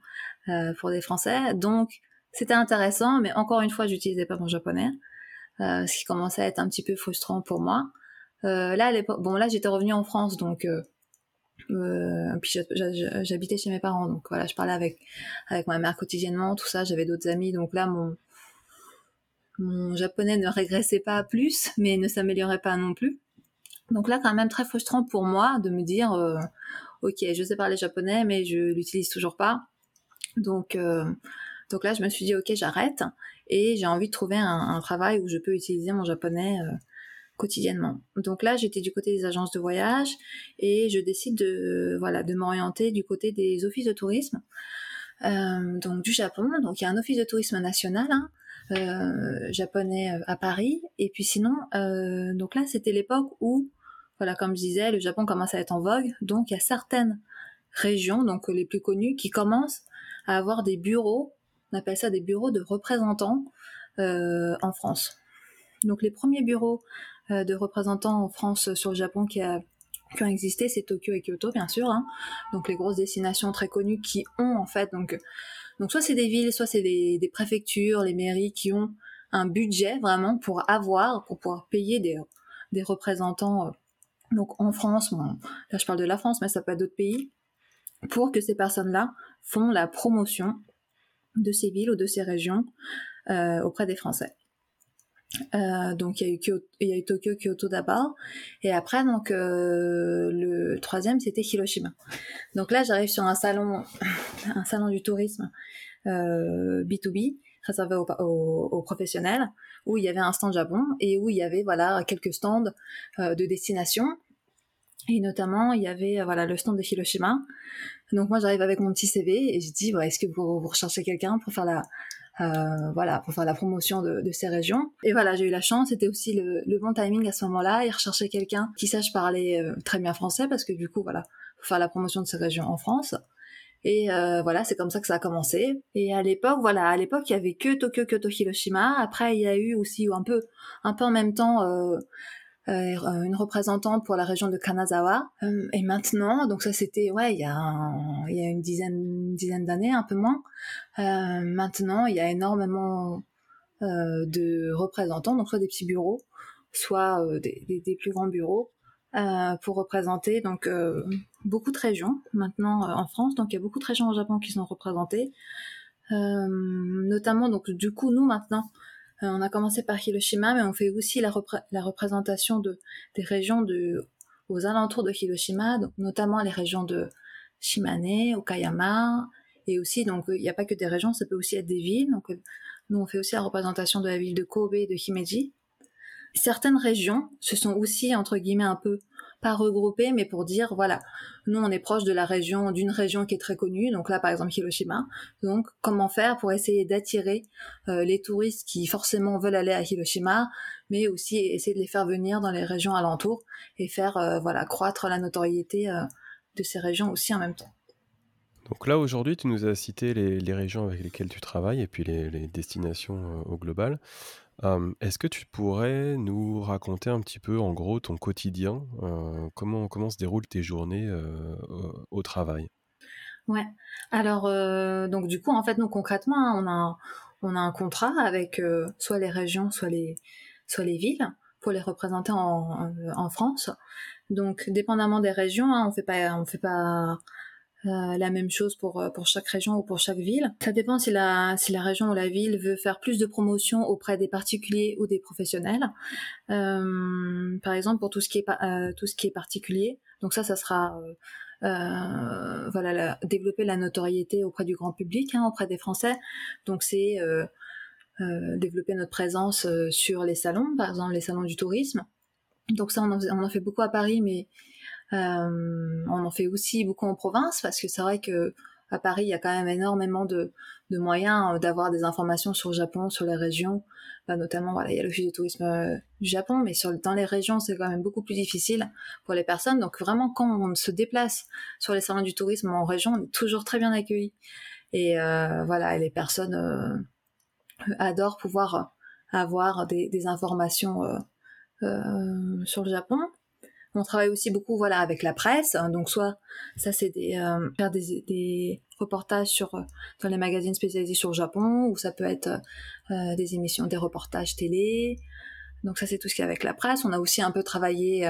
pour des Français. Donc c'était intéressant, mais encore une fois, j'utilisais pas mon japonais, ce qui commençait à être un petit peu frustrant pour moi. Là, à l'époque, bon là, j'étais revenue en France, donc euh, puis j'habitais chez mes parents, donc voilà, je parlais avec avec ma mère quotidiennement, tout ça. J'avais d'autres amis, donc là mon mon japonais ne régressait pas plus, mais ne s'améliorait pas non plus. Donc là, quand même très frustrant pour moi de me dire, euh, ok, je sais parler japonais, mais je l'utilise toujours pas. Donc euh, donc là, je me suis dit, ok, j'arrête et j'ai envie de trouver un, travail où je peux utiliser mon japonais euh, quotidiennement. Donc là, j'étais du côté des agences de voyage et je décide de voilà de m'orienter du côté des offices de tourisme. Euh, donc du Japon. Donc il y a un office de tourisme national hein, euh, japonais euh, à Paris. Et puis sinon, euh, donc là, c'était l'époque où voilà, comme je disais, le Japon commence à être en vogue. Donc il y a certaines régions, donc les plus connues, qui commencent à avoir des bureaux. On appelle ça des bureaux de représentants euh, en France. Donc les premiers bureaux de représentants en France sur le Japon qui a ont existé, c'est Tokyo et Kyoto, bien sûr. Hein. Donc les grosses destinations très connues qui ont en fait donc soit c'est des villes, soit c'est des, préfectures, les mairies qui ont un budget vraiment pour avoir, pour pouvoir payer des, représentants. Euh, donc en France, là je parle de la France, mais ça peut être d'autres pays, pour que ces personnes-là font la promotion de ces villes ou de ces régions euh, auprès des Français. Euh, donc il y a eu il y a eu Tokyo, Kyoto d'abord, et après donc euh, le troisième c'était Hiroshima. Donc là j'arrive sur un salon, *laughs* un salon du tourisme euh, B2B réservé aux, aux, aux, professionnels, où il y avait un stand Japon et où il y avait voilà quelques stands euh, de destination. Et notamment, il y avait voilà le stand de Hiroshima. Donc moi, j'arrive avec mon petit CV et je dis, ouais, est-ce que vous, vous recherchez quelqu'un pour faire la, euh, voilà, pour faire la promotion de, de, ces régions. Et voilà, j'ai eu la chance, c'était aussi le, le, bon timing à ce moment-là. Ils recherchaient quelqu'un qui sache parler euh, très bien français parce que du coup, voilà, pour faire la promotion de ces régions en France. Et euh, voilà, c'est comme ça que ça a commencé. Et à l'époque, voilà, à l'époque, il y avait que Tokyo, Kyoto, Hiroshima. Après, il y a eu aussi un peu, un peu en même temps, euh, une représentante pour la région de Kanazawa. et maintenant, donc ça c'était ouais il y a il y a une dizaine dizaine d'années un peu moins. maintenant il y a énormément de représentants, donc soit des petits bureaux, soit des, plus grands bureaux euh, pour représenter donc euh, beaucoup de régions maintenant euh, en France. Donc il y a beaucoup de régions au Japon qui sont représentées, notamment donc du coup nous maintenant on a commencé par Hiroshima, mais on fait aussi la, représentation de des régions aux alentours de Hiroshima, donc notamment les régions de Shimane, Okayama, et aussi donc il n'y a pas que des régions, ça peut aussi être des villes. Donc nous on fait aussi la représentation de la ville de Kobe et de Himeji certaines régions se sont aussi entre guillemets un peu pas regroupées, mais pour dire voilà, nous on est proche de la région d'une région qui est très connue, donc là par exemple Hiroshima. Donc comment faire pour essayer d'attirer euh, les touristes qui forcément veulent aller à Hiroshima, mais aussi essayer de les faire venir dans les régions alentours et faire euh, voilà croître la notoriété euh, de ces régions aussi en même temps. Donc là, aujourd'hui, tu nous as cité les, régions avec lesquelles tu travailles et puis les destinations au global. Est-ce que tu pourrais nous raconter un petit peu, en gros, ton quotidien? comment comment se déroulent tes journées, au travail? Ouais. Alors, donc du coup, en fait, nous concrètement, hein, on a on a un contrat avec, soit les régions, soit les soit les villes pour les représenter en en France. Donc dépendamment des régions, hein, on fait pas on fait pas euh, la même chose pour, euh, pour chaque région ou pour chaque ville. Ça dépend si la, si la région ou la ville veut faire plus de promotion auprès des particuliers ou des professionnels. Euh, par exemple, pour tout ce qui est, euh, tout ce qui est particulier. Donc ça, ça sera euh, voilà, développer la notoriété auprès du grand public, hein, auprès des Français. Donc c'est développer notre présence sur les salons, par exemple les salons du tourisme. Donc ça, on en, on en fait beaucoup à Paris, mais on en fait aussi beaucoup en province parce que c'est vrai que à Paris, il y a quand même énormément de, moyens euh, d'avoir des informations sur le Japon, sur les régions. Bah, notamment, voilà, il y a l'office de tourisme euh, du Japon, mais dans les régions, c'est quand même beaucoup plus difficile pour les personnes. Donc vraiment, quand on se déplace sur les salons du tourisme en région, on est toujours très bien accueilli. Et voilà, les personnes adorent pouvoir avoir des informations sur le Japon. On travaille aussi beaucoup voilà avec la presse, hein, donc soit ça c'est des euh, faire des, reportages sur euh, dans les magazines spécialisés sur le Japon, ou ça peut être euh, des émissions, des reportages télé. Donc ça c'est tout ce qui est avec la presse. On a aussi un peu travaillé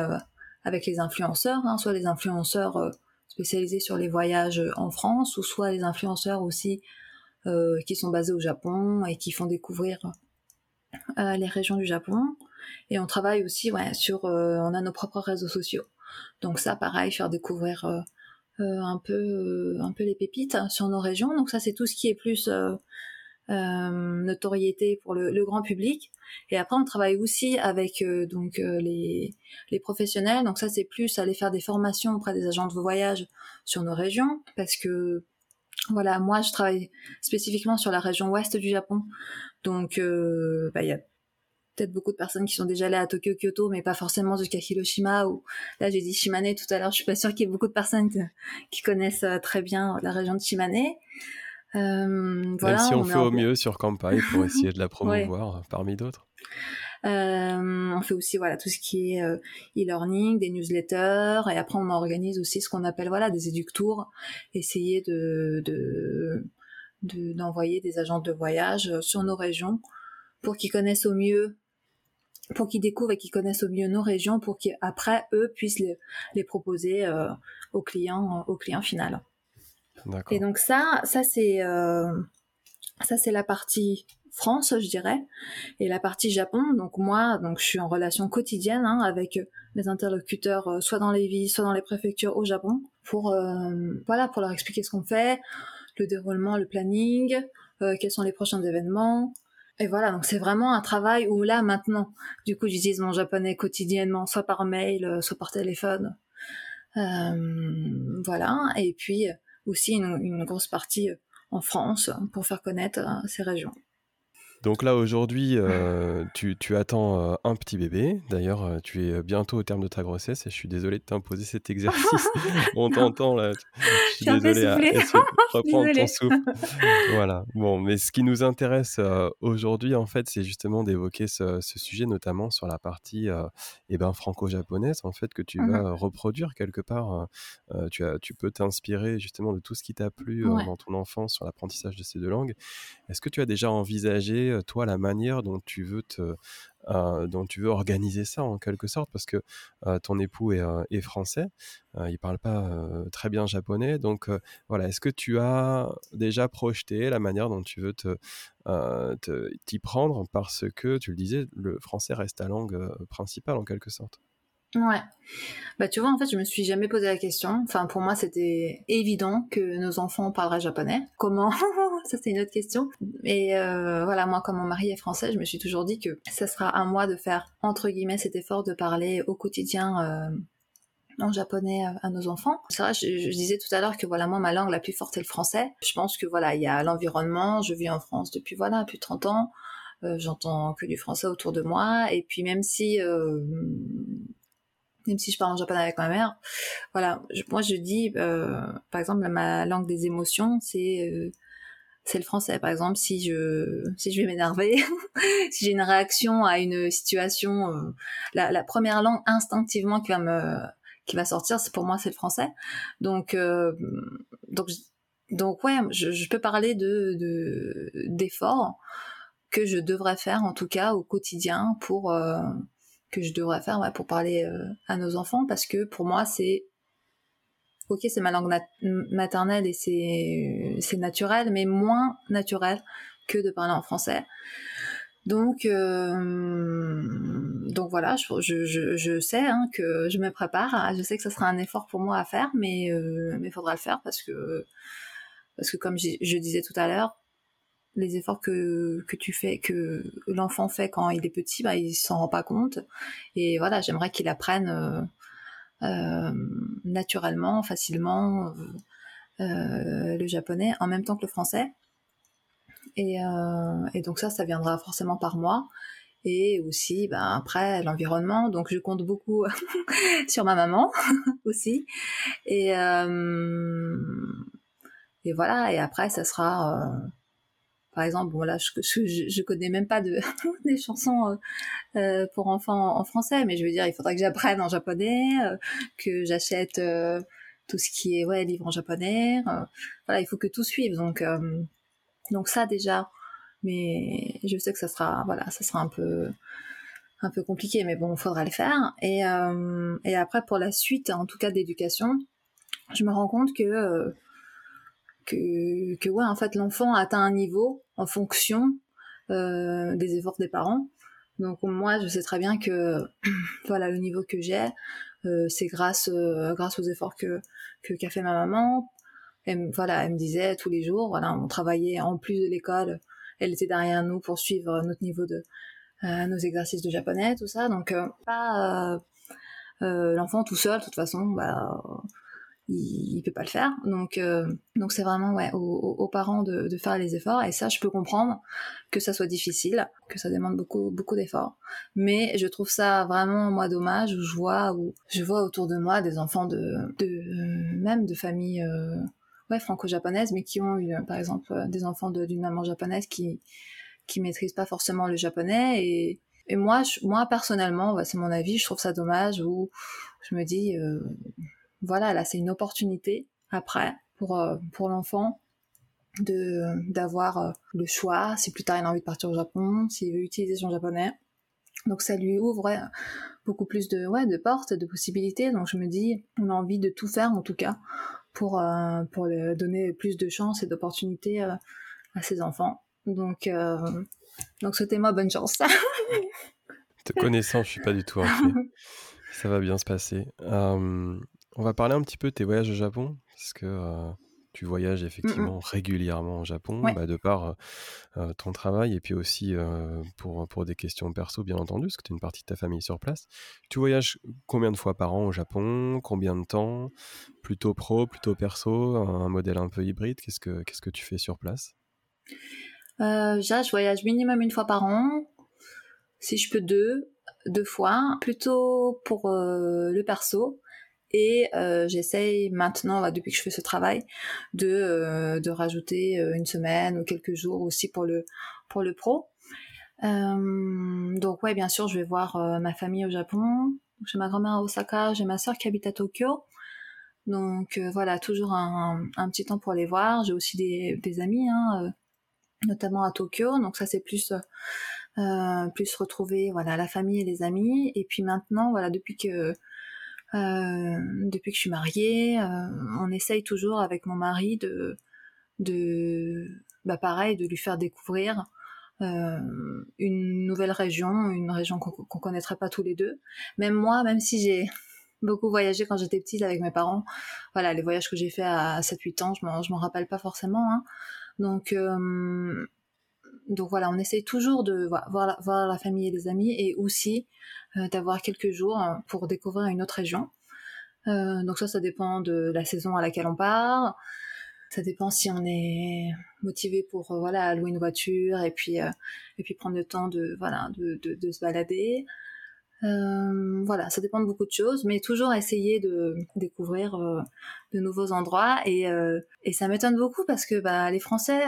avec les influenceurs, hein, soit les influenceurs spécialisés sur les voyages en France, ou soit les influenceurs aussi qui sont basés au Japon et qui font découvrir les régions du Japon. Et on travaille aussi ouais, sur, euh, on a nos propres réseaux sociaux. Donc ça, pareil, faire découvrir euh, euh, un peu, un peu les pépites sur nos régions. Donc ça, c'est tout ce qui est plus notoriété pour le, grand public. Et après, on travaille aussi avec donc les, les professionnels. Donc ça, c'est plus aller faire des formations auprès des agents de voyage sur nos régions, parce que voilà, moi, je travaille spécifiquement sur la région ouest du Japon. Donc, bah, il y a peut-être beaucoup de personnes qui sont déjà allées à Tokyo, Kyoto, mais pas forcément jusqu'à Hiroshima. Ou là, j'ai dit Shimane tout à l'heure. Je suis pas sûre qu'il y ait beaucoup de personnes qui connaissent euh, très bien la région de Shimane. Euh, voilà, Même si on, fait au mieux sur Kampai pour *laughs* essayer de la promouvoir parmi d'autres. Euh, on fait aussi voilà tout ce qui est euh, e-learning, des newsletters, et après on organise aussi ce qu'on appelle voilà des éductours, essayer de d'envoyer de, des agents de voyage sur nos régions pour qu'ils connaissent au mieux pour qu'ils découvrent et qu'ils connaissent au mieux nos régions pour qu'après eux puissent les, proposer euh, aux clients au client final. Et donc ça ça c'est euh, ça c'est la partie France je dirais et la partie Japon donc moi donc je suis en relation quotidienne hein, avec mes interlocuteurs euh, soit dans les villes soit dans les préfectures au Japon pour voilà pour leur expliquer ce qu'on fait le déroulement le planning quels sont les prochains événements et voilà, donc c'est vraiment un travail où là maintenant, du coup, j'utilise mon japonais quotidiennement, soit par mail, euh, soit par téléphone. Euh, voilà, et puis aussi une, grosse partie en France pour faire connaître euh, ces régions. Donc là, aujourd'hui, euh, tu, attends euh, un petit bébé. D'ailleurs, euh, tu es bientôt au terme de ta grossesse et je suis désolé de t'imposer cet exercice. *laughs* *laughs* On t'entend là. Je suis désolé à *laughs* reprendre ton souffle? voilà. Bon, mais ce qui nous intéresse aujourd'hui, en fait, c'est justement d'évoquer ce, sujet, notamment sur la partie eh ben, franco-japonaise, en fait, que tu mmh vas reproduire quelque part. tu, as, tu peux t'inspirer justement de tout ce qui t'a plu dans ton enfance sur l'apprentissage de ces deux langues. Est-ce que tu as déjà envisagé toi, la manière dont tu veux te, dont tu veux organiser ça en quelque sorte, parce que ton époux est, français, il parle pas très bien japonais, donc voilà, est-ce que tu as déjà projeté la manière dont tu veux t'y prendre, parce que tu le disais, le français reste ta langue principale en quelque sorte? Ouais. Bah tu vois, en fait, je me suis jamais posé la question. Enfin, pour moi, c'était évident que nos enfants parleraient japonais. Comment? *laughs* Ça, c'est une autre question. Et euh, voilà, moi, comme mon mari est français, je me suis toujours dit que ça sera à moi de faire, entre guillemets, cet effort de parler au quotidien euh, en japonais à, nos enfants. C'est vrai, je, je, disais tout à l'heure que voilà, moi, ma langue la plus forte est le français. Je pense que voilà, il y a l'environnement. Je vis en France depuis voilà, plus de 30 ans. Euh, j'entends que du français autour de moi. Et puis même si euh, même si je parle en japonais avec ma mère. Voilà, moi je dis, euh, par exemple, ma langue des émotions, c'est euh, c'est le français. Par exemple, si je si je vais m'énerver, *laughs* si j'ai une réaction à une situation, euh, la, première langue instinctivement qui va me qui va sortir, c'est pour moi c'est le français. Donc euh, donc donc ouais, je, je peux parler de d'efforts que je devrais faire en tout cas au quotidien pour euh, que je devrais faire pour parler euh, à nos enfants parce que pour moi c'est ok c'est ma langue maternelle et c'est c'est naturel mais moins naturel que de parler en français donc euh, donc voilà je, je, je, sais hein, que je me prépare je sais que ce sera un effort pour moi à faire mais euh, mais faudra le faire parce que parce que comme je disais tout à l'heure les efforts que, que tu fais, que l'enfant fait quand il est petit, bah, il s'en rend pas compte. Et voilà, j'aimerais qu'il apprenne euh, naturellement, facilement euh, le japonais en même temps que le français. Et, et, donc ça, ça viendra forcément par moi. Et aussi, ben, après, l'environnement. Donc je compte beaucoup *laughs* sur ma maman *laughs* aussi. Et, et voilà, et après, ça sera par exemple, bon je, je, je connais même pas de *laughs* des chansons euh, euh, pour enfants en français, mais je veux dire, il faudrait que j'apprenne en japonais, euh, que j'achète tout ce qui est ouais livres en japonais. voilà, il faut que tout suive. Donc donc ça déjà, mais je sais que ça sera voilà, ça sera un peu un peu compliqué, mais bon, il faudra le faire. Et et après pour la suite, en tout cas d'éducation, je me rends compte que que, que ouais, en fait, l'enfant atteint un niveau en fonction euh, des efforts des parents. Donc moi, je sais très bien que *clears throat* voilà le niveau que j'ai, euh, c'est grâce euh, grâce aux efforts que que qu'a fait ma maman. Elle, voilà, elle me disait tous les jours, voilà, on travaillait en plus de l'école, elle était derrière nous pour suivre notre niveau de euh, nos exercices de japonais, tout ça. Donc pas l'enfant tout seul, de toute façon, bah il, il, peut pas le faire. Donc euh, donc c'est vraiment ouais aux, aux parents de, de, faire les efforts et ça je peux comprendre que ça soit difficile, que ça demande beaucoup beaucoup d'efforts. Mais je trouve ça vraiment moi dommage où je vois où je vois autour de moi des enfants de de même de familles euh, ouais franco-japonaises mais qui ont eu par exemple des enfants d'une maman japonaise qui qui maîtrisent pas forcément le japonais et et moi, je, moi personnellement, bah, c'est mon avis, je trouve ça dommage où je me dis, euh, voilà, là c'est une opportunité après pour, euh, pour l'enfant de d'avoir euh, le choix si plus tard il a envie de partir au Japon, s'il veut utiliser son japonais. Donc ça lui ouvre beaucoup plus de ouais de portes, de possibilités. Donc je me dis on a envie de tout faire en tout cas pour euh, pour donner plus de chances et d'opportunités à ses enfants. Donc donc souhaitez-moi bonne chance. *laughs* Te connaissant, je suis pas du tout inquiet. Ça va bien se passer. On va parler un petit peu de tes voyages au Japon, parce que euh, tu voyages effectivement régulièrement au Japon, bah, de par euh, euh, ton travail et puis aussi pour, pour des questions perso, bien entendu, parce que tu as une partie de ta famille sur place. Tu voyages combien de fois par an au Japon? Combien de temps? Plutôt pro, plutôt perso Un modèle un peu hybride? Qu'est-ce que, tu fais sur place? Euh, je voyage minimum une fois par an, si je peux deux, deux fois, plutôt pour le perso. Et euh, j'essaye maintenant, depuis que je fais ce travail, de, euh, de rajouter euh, une semaine ou quelques jours aussi pour le, pour le pro. donc ouais, bien sûr, je vais voir ma famille au Japon. J'ai ma grand-mère à Osaka, j'ai ma soeur qui habite à Tokyo. Donc voilà, toujours un, un, petit temps pour les voir. J'ai aussi des, des amis, hein, notamment à Tokyo. Donc ça c'est plus plus retrouver voilà la famille et les amis. Et puis maintenant voilà depuis que depuis que je suis mariée, euh, on essaye toujours avec mon mari de de bah pareil de lui faire découvrir euh, une nouvelle région, une région qu'on connaîtrait pas tous les deux. Même moi, même si j'ai *laughs* beaucoup voyagé quand j'étais petite avec mes parents, voilà, les voyages que j'ai fait à 7-8 ans, je m'en rappelle pas forcément. Hein. Donc, euh, donc voilà, on essaye toujours de voir, la, famille et les amis et aussi euh, d'avoir quelques jours euh, pour découvrir une autre région. Euh, donc ça, ça dépend de la saison à laquelle on part. Ça dépend si on est motivé pour voilà louer une voiture et puis et puis prendre le temps de voilà de se balader. voilà, ça dépend de beaucoup de choses, mais toujours essayer de découvrir de nouveaux endroits et, et ça m'étonne beaucoup parce que bah, les Français,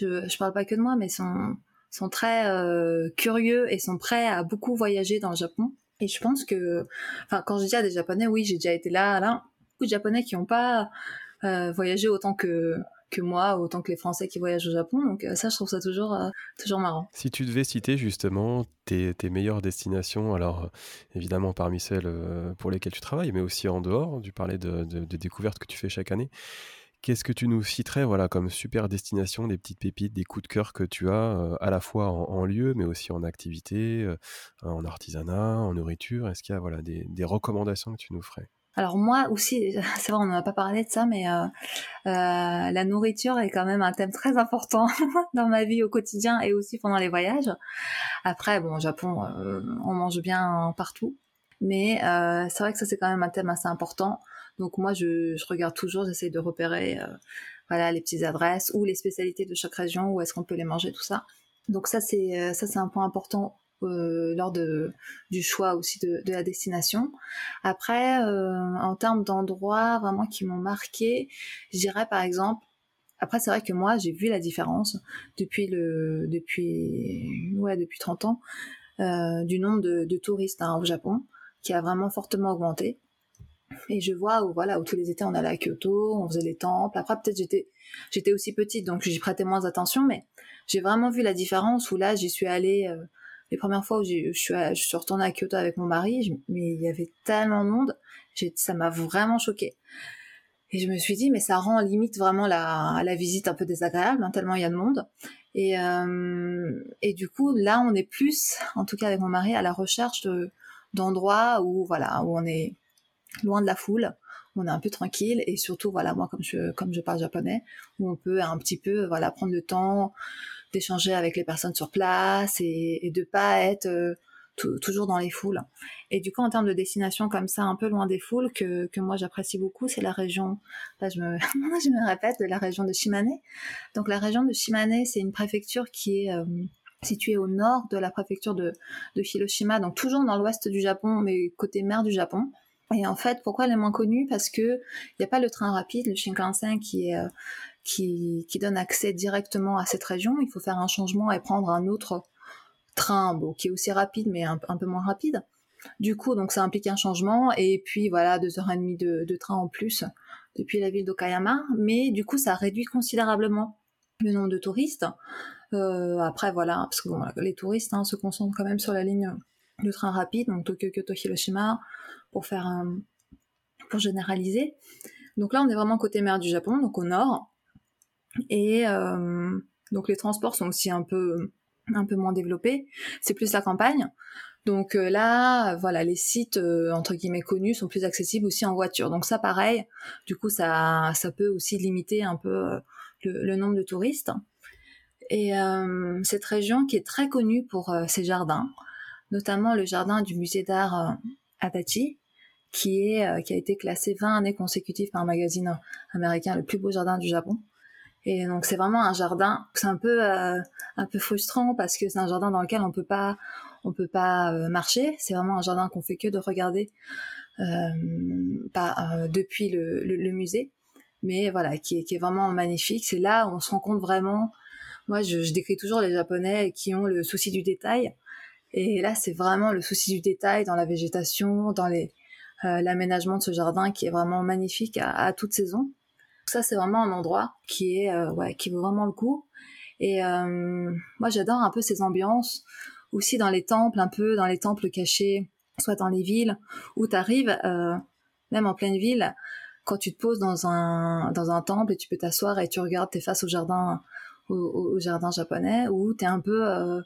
je, je parle pas que de moi, mais sont, sont très euh, curieux et sont prêts à beaucoup voyager dans le Japon. Et je pense que, enfin, quand je dis à des Japonais, oui, j'ai déjà été là, là, beaucoup de Japonais qui n'ont pas euh, voyagé autant que que moi, autant que les Français qui voyagent au Japon. Donc euh, ça, je trouve ça toujours, toujours marrant. Si tu devais citer justement tes, meilleures destinations, alors évidemment parmi celles pour lesquelles tu travailles, mais aussi en dehors, tu parlais de, de, de découvertes que tu fais chaque année. Qu'est-ce que tu nous citerais voilà, comme super destination, des petites pépites, des coups de cœur que tu as euh, à la fois en, lieu, mais aussi en activité, euh, en artisanat, en nourriture? Est-ce qu'il y a voilà, des, recommandations que tu nous ferais? Alors moi aussi, *laughs* c'est vrai, on n'en a pas parlé de ça, mais euh, la nourriture est quand même un thème très important *laughs* dans ma vie au quotidien et aussi pendant les voyages. Après, bon, au Japon, on mange bien partout, mais c'est vrai que ça c'est quand même un thème assez important. Donc moi, je, regarde toujours, j'essaie de repérer euh, voilà, les petites adresses ou les spécialités de chaque région, où est-ce qu'on peut les manger, tout ça. Donc ça, c'est euh, ça c'est un point important euh, lors de, du choix aussi de, la destination. Après, en termes d'endroits vraiment qui m'ont marqué, je dirais par exemple, après c'est vrai que moi j'ai vu la différence depuis le depuis ouais depuis 30 ans du nombre de, de touristes hein, au Japon qui a vraiment fortement augmenté. Et je vois où voilà où tous les étés on allait à Kyoto, on faisait les temples. Après peut-être j'étais j'étais aussi petite donc j'y prêtais moins attention, mais j'ai vraiment vu la différence où là j'y suis allée euh, les premières fois où je suis je suis retournée à Kyoto avec mon mari, mais il y avait tellement de monde, ça m'a vraiment choquée. Et je me suis dit mais ça rend limite vraiment la la visite un peu désagréable hein, tellement il y a de monde. Et euh, et du coup là on est plus en tout cas avec mon mari à la recherche de d'endroits où voilà où on est loin de la foule, on est un peu tranquille et surtout voilà moi comme je comme je parle japonais où on peut un petit peu voilà prendre le temps d'échanger avec les personnes sur place et, et de pas être euh, toujours dans les foules. Et du coup, en termes de destination comme ça, un peu loin des foules, que, que moi j'apprécie beaucoup, c'est la région, là je me, *laughs* je me répète, de la région de Shimane. Donc la région de Shimane, c'est une préfecture qui est euh, située au nord de la préfecture de, de Hiroshima, donc toujours dans l'ouest du Japon, mais côté mer du Japon. Et en fait, pourquoi elle est moins connue? Parce que il n'y a pas le train rapide, le Shinkansen, qui, est, euh, qui, qui donne accès directement à cette région. Il faut faire un changement et prendre un autre train, bon, qui est aussi rapide, mais un, peu moins rapide. Du coup, donc ça implique un changement, et puis voilà, deux heures et demie de, de train en plus depuis la ville d'Okayama. Mais du coup, ça réduit considérablement le nombre de touristes. Euh, après, voilà, parce que bon, les touristes hein, se concentrent quand même sur la ligne de train rapide, donc Tokyo, Kyoto, Hiroshima, pour faire un, pour généraliser. Donc là, on est vraiment côté mer du Japon, donc au nord. Et euh, donc les transports sont aussi un peu un peu moins développés. C'est plus la campagne. Donc euh, là, voilà, les sites euh, entre guillemets connus sont plus accessibles aussi en voiture. Donc ça, pareil. Du coup, ça ça peut aussi limiter un peu le, le nombre de touristes. Et cette région qui est très connue pour ses jardins, notamment le jardin du musée d'art Adachi, qui est euh, qui a été classé 20 années consécutives par un magazine américain le plus beau jardin du Japon. Et donc c'est vraiment un jardin. C'est un peu euh, un peu frustrant parce que c'est un jardin dans lequel on peut pas on peut pas euh, marcher. C'est vraiment un jardin qu'on fait que de regarder euh, pas, depuis le, le, musée. Mais voilà, qui est, qui est vraiment magnifique. C'est là où on se rend compte vraiment. Moi, je, je décris toujours les Japonais qui ont le souci du détail. Et là, c'est vraiment le souci du détail dans la végétation, dans les l'aménagement de ce jardin qui est vraiment magnifique à, à toute saison ça, c'est vraiment un endroit qui est, euh, ouais, qui vaut vraiment le coup. Et euh, moi, j'adore un peu ces ambiances, aussi dans les temples, un peu dans les temples cachés, soit dans les villes, où tu arrives, euh, même en pleine ville, quand tu te poses dans un, dans un temple et tu peux t'asseoir et tu regardes, t'es face au jardin, au, jardin japonais, où tu es un peu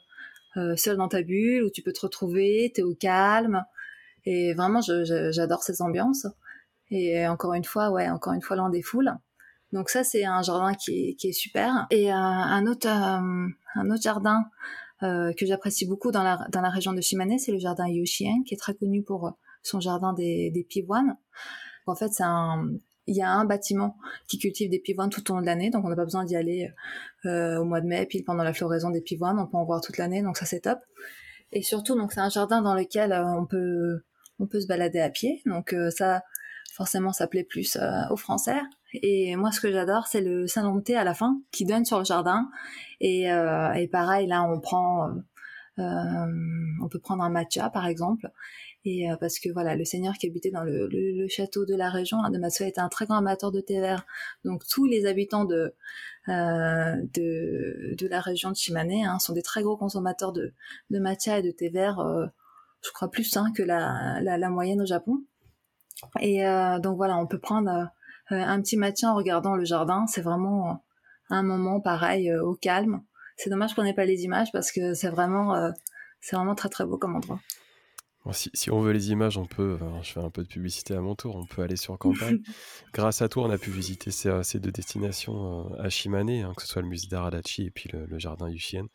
seul dans ta bulle, où tu peux te retrouver, tu es au calme. Et vraiment, j'adore ces ambiances. Et encore une fois, ouais, encore une fois, l'an des foules. Donc ça, c'est un jardin qui est, super. Et euh, un autre euh, un autre jardin euh, que j'apprécie beaucoup dans la dans la région de Shimane, c'est le jardin Yoshien, qui est très connu pour son jardin des, des pivoines. En fait, c'est un il y a un bâtiment qui cultive des pivoines tout au long de l'année, donc on n'a pas besoin d'y aller au mois de mai, puis pendant la floraison des pivoines, on peut en voir toute l'année, donc ça c'est top. Et surtout, donc c'est un jardin dans lequel on peut on peut se balader à pied, donc ça forcément ça plaît plus aux Français. Et moi, ce que j'adore, c'est le salon de thé à la fin qui donne sur le jardin. Et, euh, et pareil, là, on prend, euh, on peut prendre un matcha, par exemple. Et euh, parce que voilà, le seigneur qui habitait dans le, le, château de la région hein, de Matsuo était un très grand amateur de thé vert. Donc tous les habitants de euh, de, de la région de Shimane hein, sont des très gros consommateurs de, de matcha et de thé vert. Euh, je crois plus hein, que la, moyenne au Japon. Et euh, donc voilà, on peut prendre euh, un petit matin en regardant le jardin. C'est vraiment euh, un moment pareil euh, au calme. C'est dommage qu'on n'ait pas les images parce que c'est vraiment, c'est vraiment très très beau comme endroit. Si, on veut les images, on peut, je fais un peu de publicité à mon tour, on peut aller sur campagne. *laughs* Grâce à toi, on a pu visiter ces, deux destinations à Shimane, hein, que ce soit le musée d'Aradachi et puis le, jardin Yushien.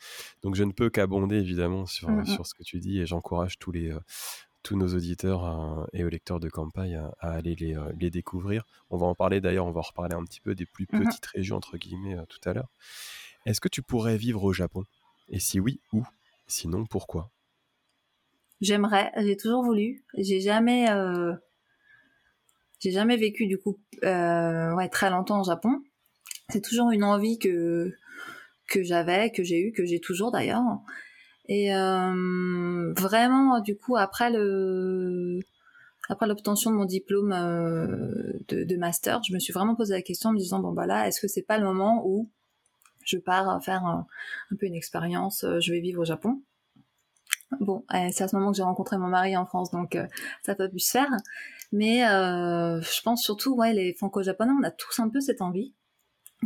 Donc je ne peux qu'abonder évidemment sur, mm, sur ce que tu dis et j'encourage tous les, tous nos auditeurs euh, et aux lecteurs de campagne à, aller euh, les, découvrir. On va en parler d'ailleurs, on va reparler un petit peu des plus petites régions, entre guillemets, euh, tout à l'heure. Est-ce que tu pourrais vivre au Japon? Et si oui, où? Sinon, pourquoi? J'aimerais, j'ai toujours voulu. J'ai jamais, j'ai jamais vécu du coup, ouais, très longtemps au Japon. C'est toujours une envie que que j'avais, que j'ai eu, que j'ai toujours d'ailleurs. Et euh, vraiment, du coup, après le après l'obtention de mon diplôme euh, de, master, je me suis vraiment posé la question en me disant bon bah là, est-ce que c'est pas le moment où je pars faire un, peu une expérience, euh, je vais vivre au Japon? Bon, c'est à ce moment que j'ai rencontré mon mari en France, donc ça peut plus se faire. Mais je pense surtout, ouais, les franco-japonais, on a tous un peu cette envie.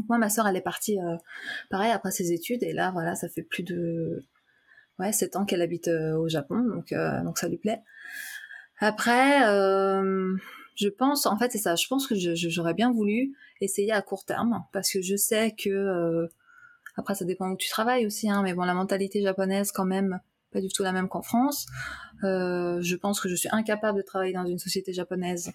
moi, ma sœur, elle est partie, pareil, après ses études, et là, voilà, ça fait plus de ouais, 7 ans qu'elle habite euh, au Japon, donc, euh, donc ça lui plaît. Après, euh, je pense, en fait, c'est ça, je pense que j'aurais bien voulu essayer à court terme, parce que je sais que, après, ça dépend où tu travailles aussi, hein, mais bon, la mentalité japonaise, quand même, pas du tout la même qu'en France. Euh, je pense que je suis incapable de travailler dans une société japonaise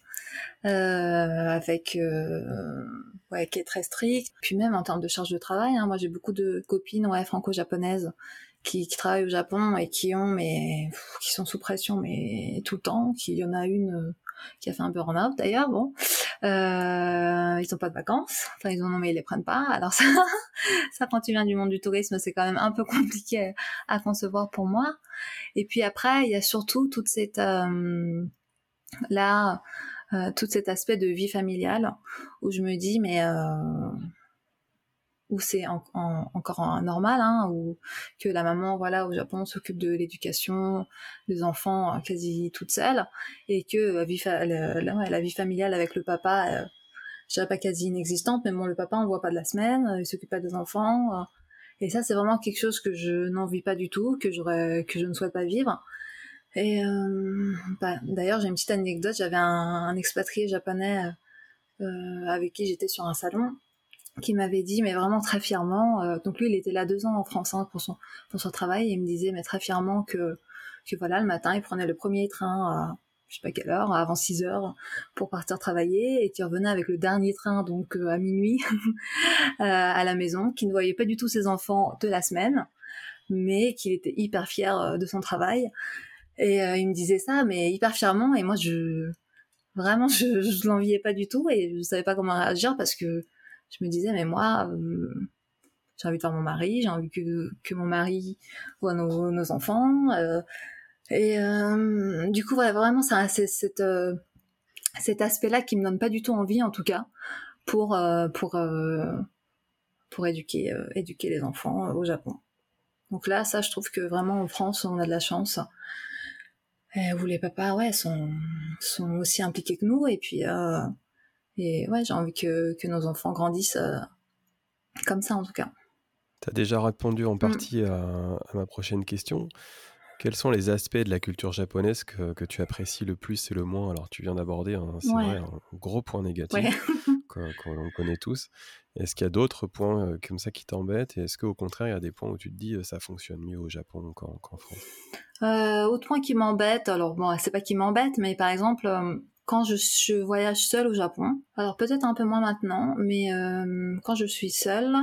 euh, avec euh, ouais, qui est très stricte. Puis même en termes de charge de travail, hein, moi j'ai beaucoup de copines ouais franco-japonaises qui, qui, travaillent au Japon et qui ont mais qui sont sous pression mais tout le temps. Qu'il y en a une qui a fait un burn-out d'ailleurs. Bon, euh, ils ont pas de vacances. Enfin, ils ont non mais ils les prennent pas. Alors *laughs* ça, ça quand tu viens du monde du tourisme, c'est quand même un peu compliqué à concevoir pour moi. Et puis après, il y a surtout toute cette euh, là, euh, tout cet aspect de vie familiale où je me dis mais euh, où c'est encore normal, hein, où que la maman, voilà, au Japon s'occupe de l'éducation des enfants euh, quasi toute seule, et que la vie, la, vie familiale avec le papa, euh, je dirais pas quasi inexistante, mais bon, le papa on voit pas de la semaine, euh, il s'occupe pas des enfants, et ça c'est vraiment quelque chose que je n'envie pas du tout, que j'aurais, que je ne souhaite pas vivre. Et bah, d'ailleurs j'ai une petite anecdote, j'avais un, un expatrié japonais avec qui j'étais sur un salon qui m'avait dit, mais vraiment très fièrement, euh, donc lui il était là deux ans en France hein, pour son pour son travail, et il me disait mais très fièrement que que voilà le matin il prenait le premier train je sais pas quelle heure, avant 6 heures, pour partir travailler, et qui revenait avec le dernier train, donc à minuit, *laughs* à la maison, qui ne voyait pas du tout ses enfants de la semaine, mais qu'il était hyper fier de son travail. Et il me disait ça, mais hyper fièrement, et moi je vraiment je, je l'enviais pas du tout, et je savais pas comment réagir parce que je me disais mais moi j'ai envie de voir mon mari, j'ai envie que, que mon mari voit nos, nos enfants. Euh, et euh, du coup, voilà, vraiment, c'est cet, euh, cet aspect-là qui me donne pas du tout envie, en tout cas, pour, euh, pour, euh, pour éduquer, éduquer les enfants au Japon. Donc là, ça, je trouve que vraiment en France, on a de la chance. Où les papas, ouais, sont, sont aussi impliqués que nous. Et puis, et ouais, j'ai envie que, que nos enfants grandissent comme ça, en tout cas. Tu as déjà répondu en mmh. partie à, ma prochaine question. Quels sont les aspects de la culture japonaise que, tu apprécies le plus et le moins? Alors, tu viens d'aborder, vrai, un gros point négatif *laughs* qu'on connaît tous. Est-ce qu'il y a d'autres points euh, comme ça qui t'embêtent? Et est-ce qu'au contraire, il y a des points où tu te dis euh, ça fonctionne mieux au Japon qu'en France? Euh, Autre point qui m'embête, alors bon, c'est pas qui m'embête, mais par exemple, euh, quand je, je, voyage seule au Japon, alors peut-être un peu moins maintenant, mais quand je suis seule,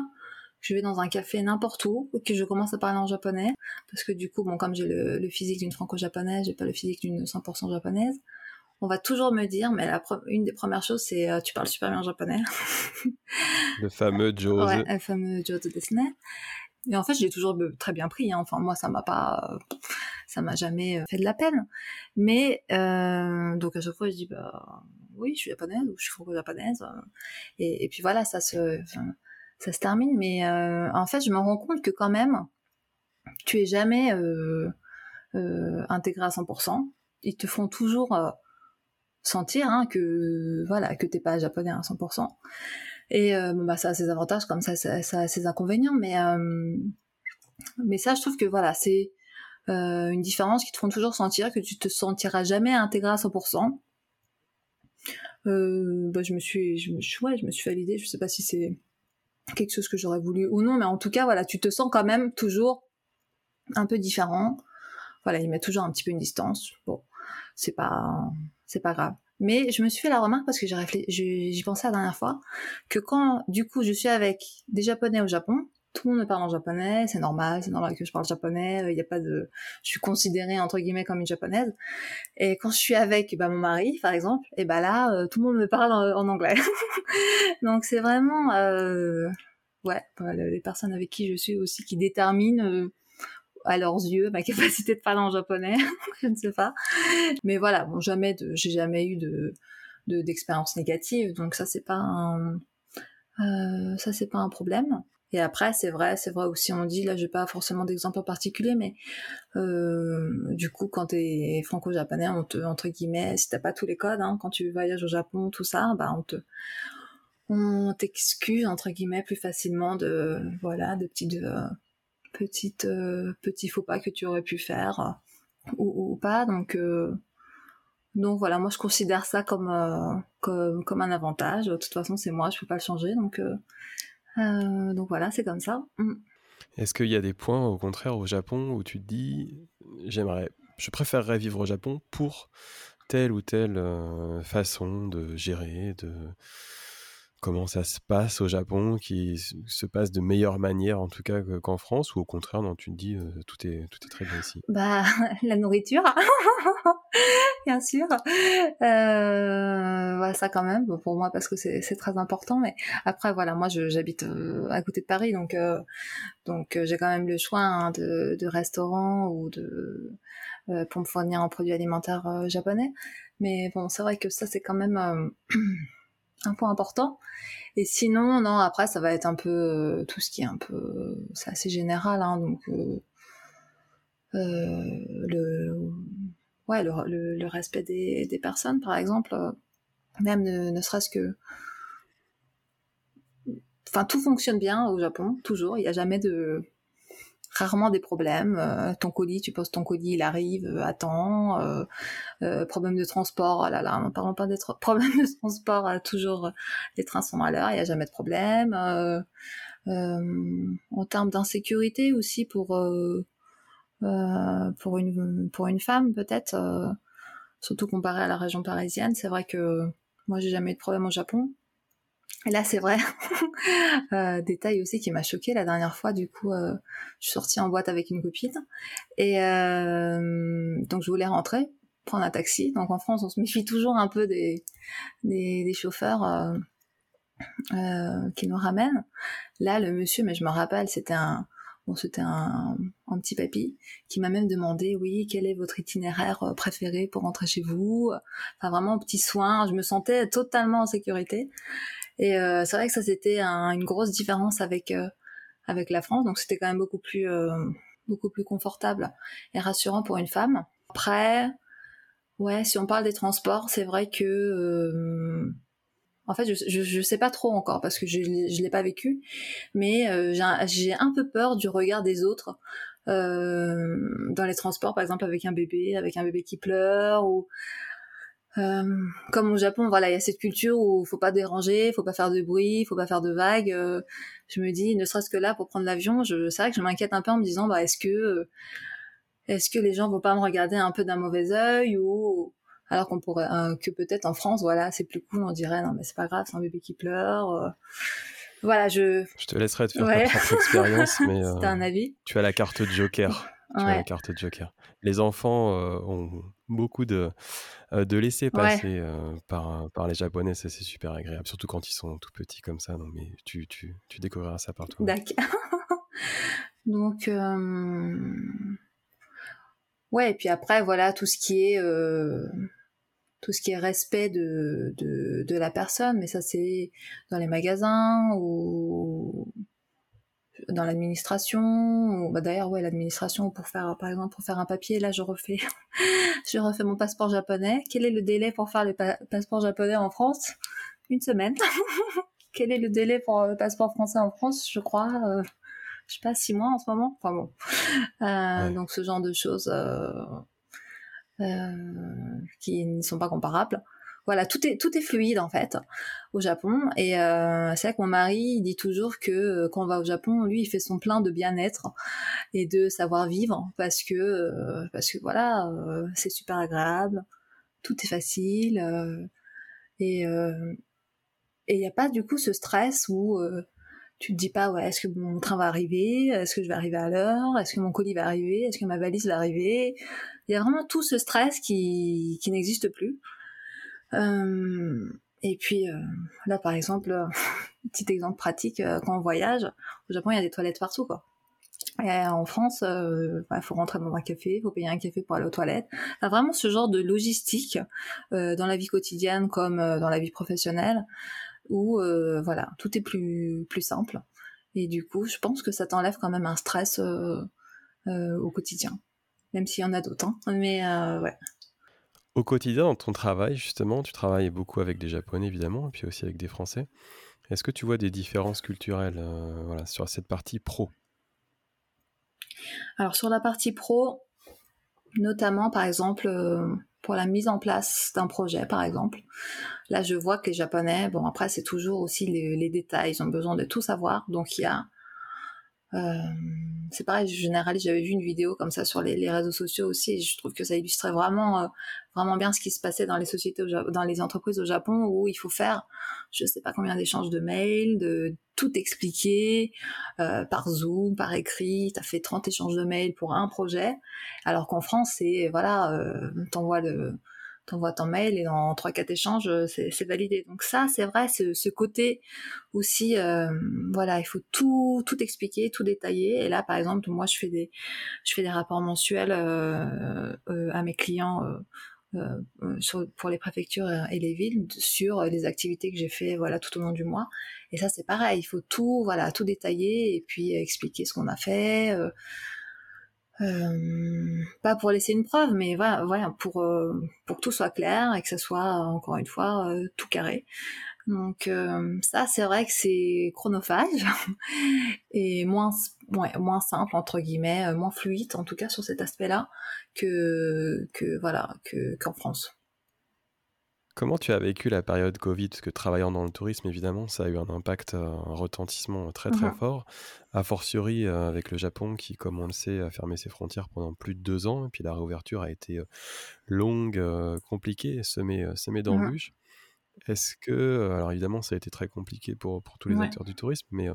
je vais dans un café n'importe où, que je commence à parler en japonais, parce que du coup, bon, comme j'ai le, physique d'une franco-japonaise, j'ai pas le physique d'une 100% japonaise, on va toujours me dire, mais la une des premières choses, c'est euh, tu parles super bien japonais. le fameux Joe. *laughs* Ouais, le fameux Disney. Et en fait, je l'ai toujours très bien pris. Hein. Enfin, moi, ça m'a pas, ça m'a jamais euh, fait de la peine. Mais euh, donc à chaque fois, je dis bah oui, je suis japonaise ou je suis franco-japonaise. Et, et, puis voilà, ça se, ça se termine. Mais euh, en fait, je me rends compte que quand même, tu es jamais euh, euh, intégré à 100%. Ils te font toujours sentir hein, que voilà que t'es pas japonais à 100%. Et bon, bah ça a ses avantages comme ça, ça, a ses inconvénients. Mais mais ça, je trouve que voilà, c'est une différence qui te font toujours sentir que tu te sentiras jamais intégré à 100%. bah, je me suis, je me, ouais, je me suis fait l'idée, je sais pas si c'est quelque chose que j'aurais voulu ou non, mais en tout cas, voilà, tu te sens quand même toujours un peu différent. Voilà, il met toujours un petit peu une distance. Bon, c'est pas, c'est pas grave. Mais je me suis fait la remarque parce que j'ai réfléchi, j'y pensais la dernière fois, que quand, du coup, je suis avec des Japonais au Japon, tout le monde me parle en japonais, c'est normal, c'est normal que je parle japonais, il n'y a pas de, je suis considérée entre guillemets comme une japonaise. Et quand je suis avec bah, mon mari, par exemple, et bah là, euh, tout le monde me parle en, anglais. *laughs* Donc c'est vraiment, euh, ouais, les personnes avec qui je suis aussi qui déterminent euh, à leurs yeux ma *laughs* capacité de parler en japonais, *laughs* je ne sais pas. Mais voilà, bon, jamais de, j'ai jamais eu de d'expérience négative, donc ça c'est pas un, ça c'est pas un problème. Et après, c'est vrai, c'est vrai aussi, on dit, là, j'ai pas forcément d'exemple en particulier, mais euh, du coup, quand t'es franco-japonais, on te, entre guillemets, si t'as pas tous les codes, hein, quand tu voyages au Japon, tout ça, bah, on te, on t'excuse, entre guillemets, plus facilement de, voilà, de petites, euh, petites, euh, petits faux pas que tu aurais pu faire, ou, ou pas, donc, euh, donc voilà, moi je considère ça comme, euh, comme, comme un avantage. De toute façon, c'est moi, je peux pas le changer, donc euh, donc voilà, c'est comme ça. Mm. Est-ce qu'il y a des points, au contraire, au Japon où tu te dis, j'aimerais, je préférerais vivre au Japon pour telle ou telle euh, façon de gérer, de comment ça se passe au Japon, qui se passe de meilleure manière en tout cas qu'en France, ou au contraire, non, tu te dis euh, tout, est, tout est très bien ici? Bah, *laughs* la nourriture, *laughs* bien sûr. Euh, ça quand même, pour moi, parce que c'est très important. Mais après, voilà, moi, j'habite euh, à côté de Paris, donc, donc j'ai quand même le choix hein, de, de ou de pour me fournir un produit alimentaire japonais. Mais bon, c'est vrai que ça, c'est quand même *clears throat* un point important. Et sinon, non, après, ça va être un peu euh, tout ce qui est un peu, c'est assez général, hein, donc euh, euh, le, ouais, le, le, respect des, des, personnes, par exemple, même ne, ne serait-ce que, enfin, tout fonctionne bien au Japon, toujours. Il n'y a jamais de rarement des problèmes. Euh, ton colis, tu poses ton colis, il arrive euh, temps. Euh, euh, problème de transport, oh là là, ne parlons pas des *laughs* problèmes de transport, toujours les trains sont à l'heure, il n'y a jamais de problème. en termes d'insécurité aussi pour pour une pour une femme peut-être. surtout comparé à la région parisienne. C'est vrai que moi, j'ai jamais eu de problème au Japon. Et là, c'est vrai, *laughs* euh, détail aussi qui m'a choqué la dernière fois. Du coup, euh, je suis sortie en boîte avec une copine et euh, donc je voulais rentrer, prendre un taxi. Donc en France, on se méfie toujours un peu des des, des chauffeurs euh, euh, qui nous ramènent. Là, le monsieur, mais je me rappelle, c'était un Bon, c'était un, un, petit papy qui m'a même demandé, oui, quel est votre itinéraire euh, préféré pour rentrer chez vous? Enfin, vraiment, petit soin. Je me sentais totalement en sécurité. Et euh, c'est vrai que ça, c'était un, une grosse différence avec euh, avec la France. Donc, c'était quand même beaucoup plus euh, beaucoup plus confortable et rassurant pour une femme. Après, ouais, si on parle des transports, c'est vrai que euh, en fait, je, je, sais pas trop encore parce que je, je l'ai pas vécu, mais euh, j'ai un peu peur du regard des autres euh, dans les transports, par exemple avec un bébé, avec un bébé qui pleure ou euh, comme au Japon, voilà, il y a cette culture où faut pas déranger, faut pas faire de bruit, faut pas faire de vagues. Euh, je me dis, ne serait-ce que là pour prendre l'avion, je, c'est vrai que je m'inquiète un peu en me disant, bah est-ce que euh, est-ce que les gens vont pas me regarder un peu d'un mauvais œil ou alors qu'on pourrait euh, que peut-être en France voilà c'est plus cool on dirait non mais c'est pas grave c'est un bébé qui pleure voilà je je te laisserai te faire ouais. ta propre expérience *laughs* mais un avis tu as la carte de joker tu ouais. as la carte de joker les enfants ont beaucoup de de laisser passer ouais. par par les japonais ça c'est super agréable surtout quand ils sont tout petits comme ça non mais tu tu tu découvriras ça partout d'accord *laughs* donc ouais et puis après voilà tout ce qui est euh, tout ce qui est respect de, de, de la personne mais ça c'est dans les magasins ou dans l'administration bah d'ailleurs ouais l'administration pour faire par exemple pour faire un papier là je refais *laughs* je refais mon passeport japonais. Quel est le délai pour faire le pa passeport japonais en France? Une semaine. *laughs* Quel est le délai pour le passeport français en France? Je crois euh, je sais pas six mois en ce moment. Enfin bon. Euh, ouais. donc ce genre de choses euh, euh, qui ne sont pas comparables voilà tout est tout est fluide en fait au Japon. Et euh, c'est vrai que mon mari il dit toujours que euh, quand on va au Japon lui il fait son plein de bien-être et de savoir vivre parce que euh, parce que voilà c'est super agréable tout est facile et et il n'y a pas du coup ce stress où tu te dis pas ouais est-ce que mon train va arriver est-ce que je vais arriver à l'heure est-ce que mon colis va arriver est-ce que ma valise va arriver. Il y a vraiment tout ce stress qui qui n'existe plus. euh, et puis euh, là par exemple euh, *laughs* petit exemple pratique euh, quand on voyage au Japon il y a des toilettes partout quoi et en France, il euh, bah, faut rentrer dans un café, il faut payer un café pour aller aux toilettes. Enfin, vraiment ce genre de logistique euh, dans la vie quotidienne comme euh, dans la vie professionnelle, où euh, voilà tout est plus plus simple et du coup je pense que ça t'enlève quand même un stress euh, euh, au quotidien même s'il y en a d'autres hein. mais ouais au quotidien dans ton travail justement tu travailles beaucoup avec des japonais évidemment et puis aussi avec des français est-ce que tu vois des différences culturelles voilà sur cette partie pro? Alors sur la partie pro notamment par exemple pour la mise en place d'un projet, par exemple. Là, je vois que les Japonais, bon, après, c'est toujours aussi les, détails, ils ont besoin de tout savoir. Donc, il y a. Euh, c'est pareil, je j'avais vu une vidéo comme ça sur les, réseaux sociaux aussi, et je trouve que ça illustrait vraiment, euh, vraiment bien ce qui se passait dans les sociétés, dans les entreprises au Japon, où il faut faire, je sais pas combien d'échanges de mails, de tout expliquer euh, par Zoom, par écrit. T'as fait 30 échanges de mails pour un projet, alors qu'en France, c'est voilà, euh, t'envoies le t'envoies ton mail et dans 3-4 échanges, c'est validé. Donc ça, c'est vrai, ce, côté aussi, euh, voilà, il faut tout, tout expliquer, tout détailler. Et là, par exemple, moi, je fais des, je fais des rapports mensuels euh, euh, à mes clients euh, euh, pour les préfectures et les villes sur les activités que j'ai fait voilà tout au long du mois et ça c'est pareil il faut tout voilà tout détailler et puis expliquer ce qu'on a fait euh, pas pour laisser une preuve mais voilà, pour euh, pour que tout soit clair et que ça soit encore une fois euh, tout carré donc ça, c'est vrai que c'est chronophage *laughs* et moins, moins simple entre guillemets, moins fluide en tout cas sur cet aspect-là que que voilà que qu'en France. Comment tu as vécu la période Covid? Parce que travaillant dans le tourisme, évidemment, ça a eu un impact, heu, un retentissement très, très fort. A fortiori, heu, avec le Japon qui, comme on le sait, a fermé ses frontières pendant plus de 2 ans et puis la réouverture a été, heu, longue, compliquée, semée, Mmh d'embûches. Est-ce que, alors évidemment, ça a été très compliqué pour pour tous les Ouais. acteurs du tourisme, mais,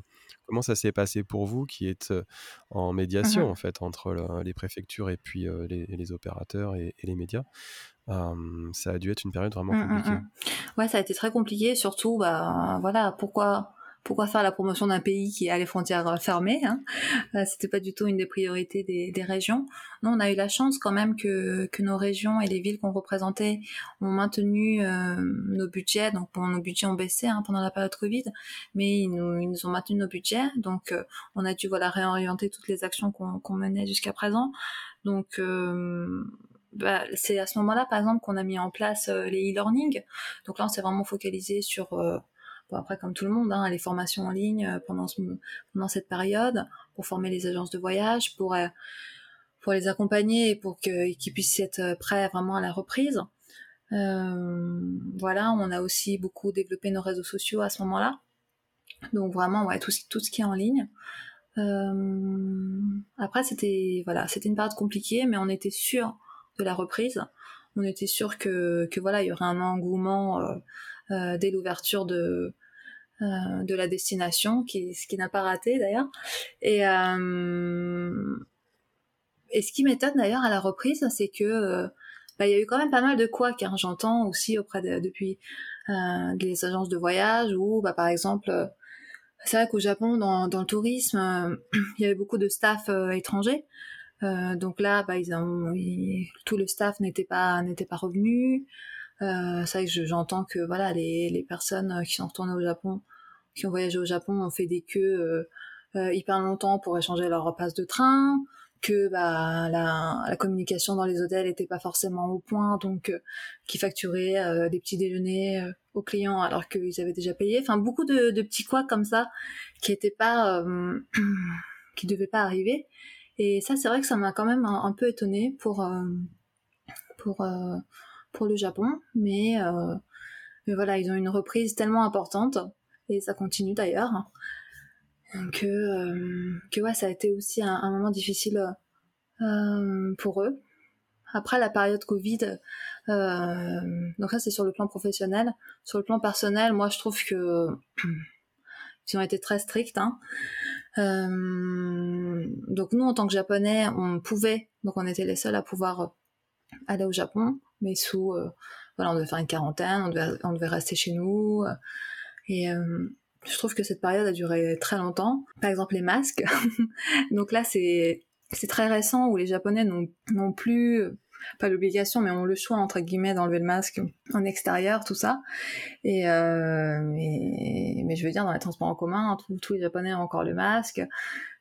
comment ça s'est passé pour vous qui êtes, en médiation, en fait, entre le les préfectures et puis, les les opérateurs et et les médias? Ça a dû être une période vraiment Mmh, mmh compliquée. mh. Ouais, ça a été très compliqué, surtout, bah, voilà, pourquoi pourquoi faire la promotion d'un pays qui a les frontières, heu, fermées, hein? Heu, c'était pas du tout une des priorités des des régions. Nous, on a eu la chance quand même que que nos régions et les villes qu'on représentait ont maintenu, hem, nos budgets. Donc bon, nos budgets ont baissé, hein, pendant la période Covid, mais ils nous ils nous ont maintenu nos budgets. Donc, on a dû, voilà, réorienter toutes les actions qu'on qu'on menait jusqu'à présent. Donc, hem, bah, c'est à ce moment-là, par exemple, qu'on a mis en place, heu, les e-learning. Donc là, on s'est vraiment focalisé sur, heu, bon après comme tout le monde, hein, les formations en ligne, heu, pendant ce pendant cette période, pour former les agences de voyage, pour, pour les accompagner et pour qu'ils puissent être prêts vraiment à la reprise. Voilà, on a aussi beaucoup développé nos réseaux sociaux à ce moment-là. Donc vraiment, ouais, tout tout ce qui est en ligne. Hem, après c'était voilà, c'était une période compliquée, mais on était sûrs la reprise. On était sûrs que voilà, il y aurait un engouement, heu heu, dès l'ouverture de, heu, de la destination, qui ce qui n'a pas raté d'ailleurs et ce qui m'étonne d'ailleurs à la reprise, c'est que, bah, il y a eu quand même pas mal de couacs, hein. J'entends aussi auprès de depuis, des agences de voyage où, bah, par exemple, c'est vrai qu'au Japon, dans dans le tourisme, *clears throat* il y avait beaucoup de staff, étrangers. Heu, donc là, bah, ils ont ils tout le staff n'était pas n'était pas revenu. Que je j'entends que voilà, les les personnes qui sont retournées au Japon, qui ont voyagé au Japon, ont fait des queues, heu heu, hyper longtemps pour échanger leur passe de train, que, bah, la la communication dans les hôtels était pas forcément au point, donc qu'ils facturaient, des petits déjeuners, aux clients alors qu'ils avaient déjà payé. Enfin, beaucoup de de petits couacs comme ça qui étaient pas, *clears throat* qui devaient pas arriver et ça, c'est vrai que ça m'a quand même un peu étonnée pour, hem, pour, heu, pour le Japon, mais heu, mais voilà, ils ont une reprise tellement importante et ça continue d'ailleurs, que, que ouais, ça a été aussi un moment difficile, pour eux. Après la période Covid, donc ça, c'est sur le plan professionnel. Sur le plan personnel, moi, je trouve que *clears throat* ils ont été très stricts, hein. Hem, donc nous, en tant que Japonais, on pouvait, donc on était les seuls à pouvoir aller au Japon, mais sous, heu, voilà, on devait faire une quarantaine, on devait rester chez nous, et je trouve que cette période a duré très longtemps. Par exemple, les masques. *laughs* Donc là, c'est c'est très récent où les Japonais n'ont plus, pas l'obligation, mais ont «le choix» entre guillemets d'enlever le masque en extérieur, tout ça et heu, mais mais je veux dire dans les transports en commun, tous tous les Japonais ont encore le masque.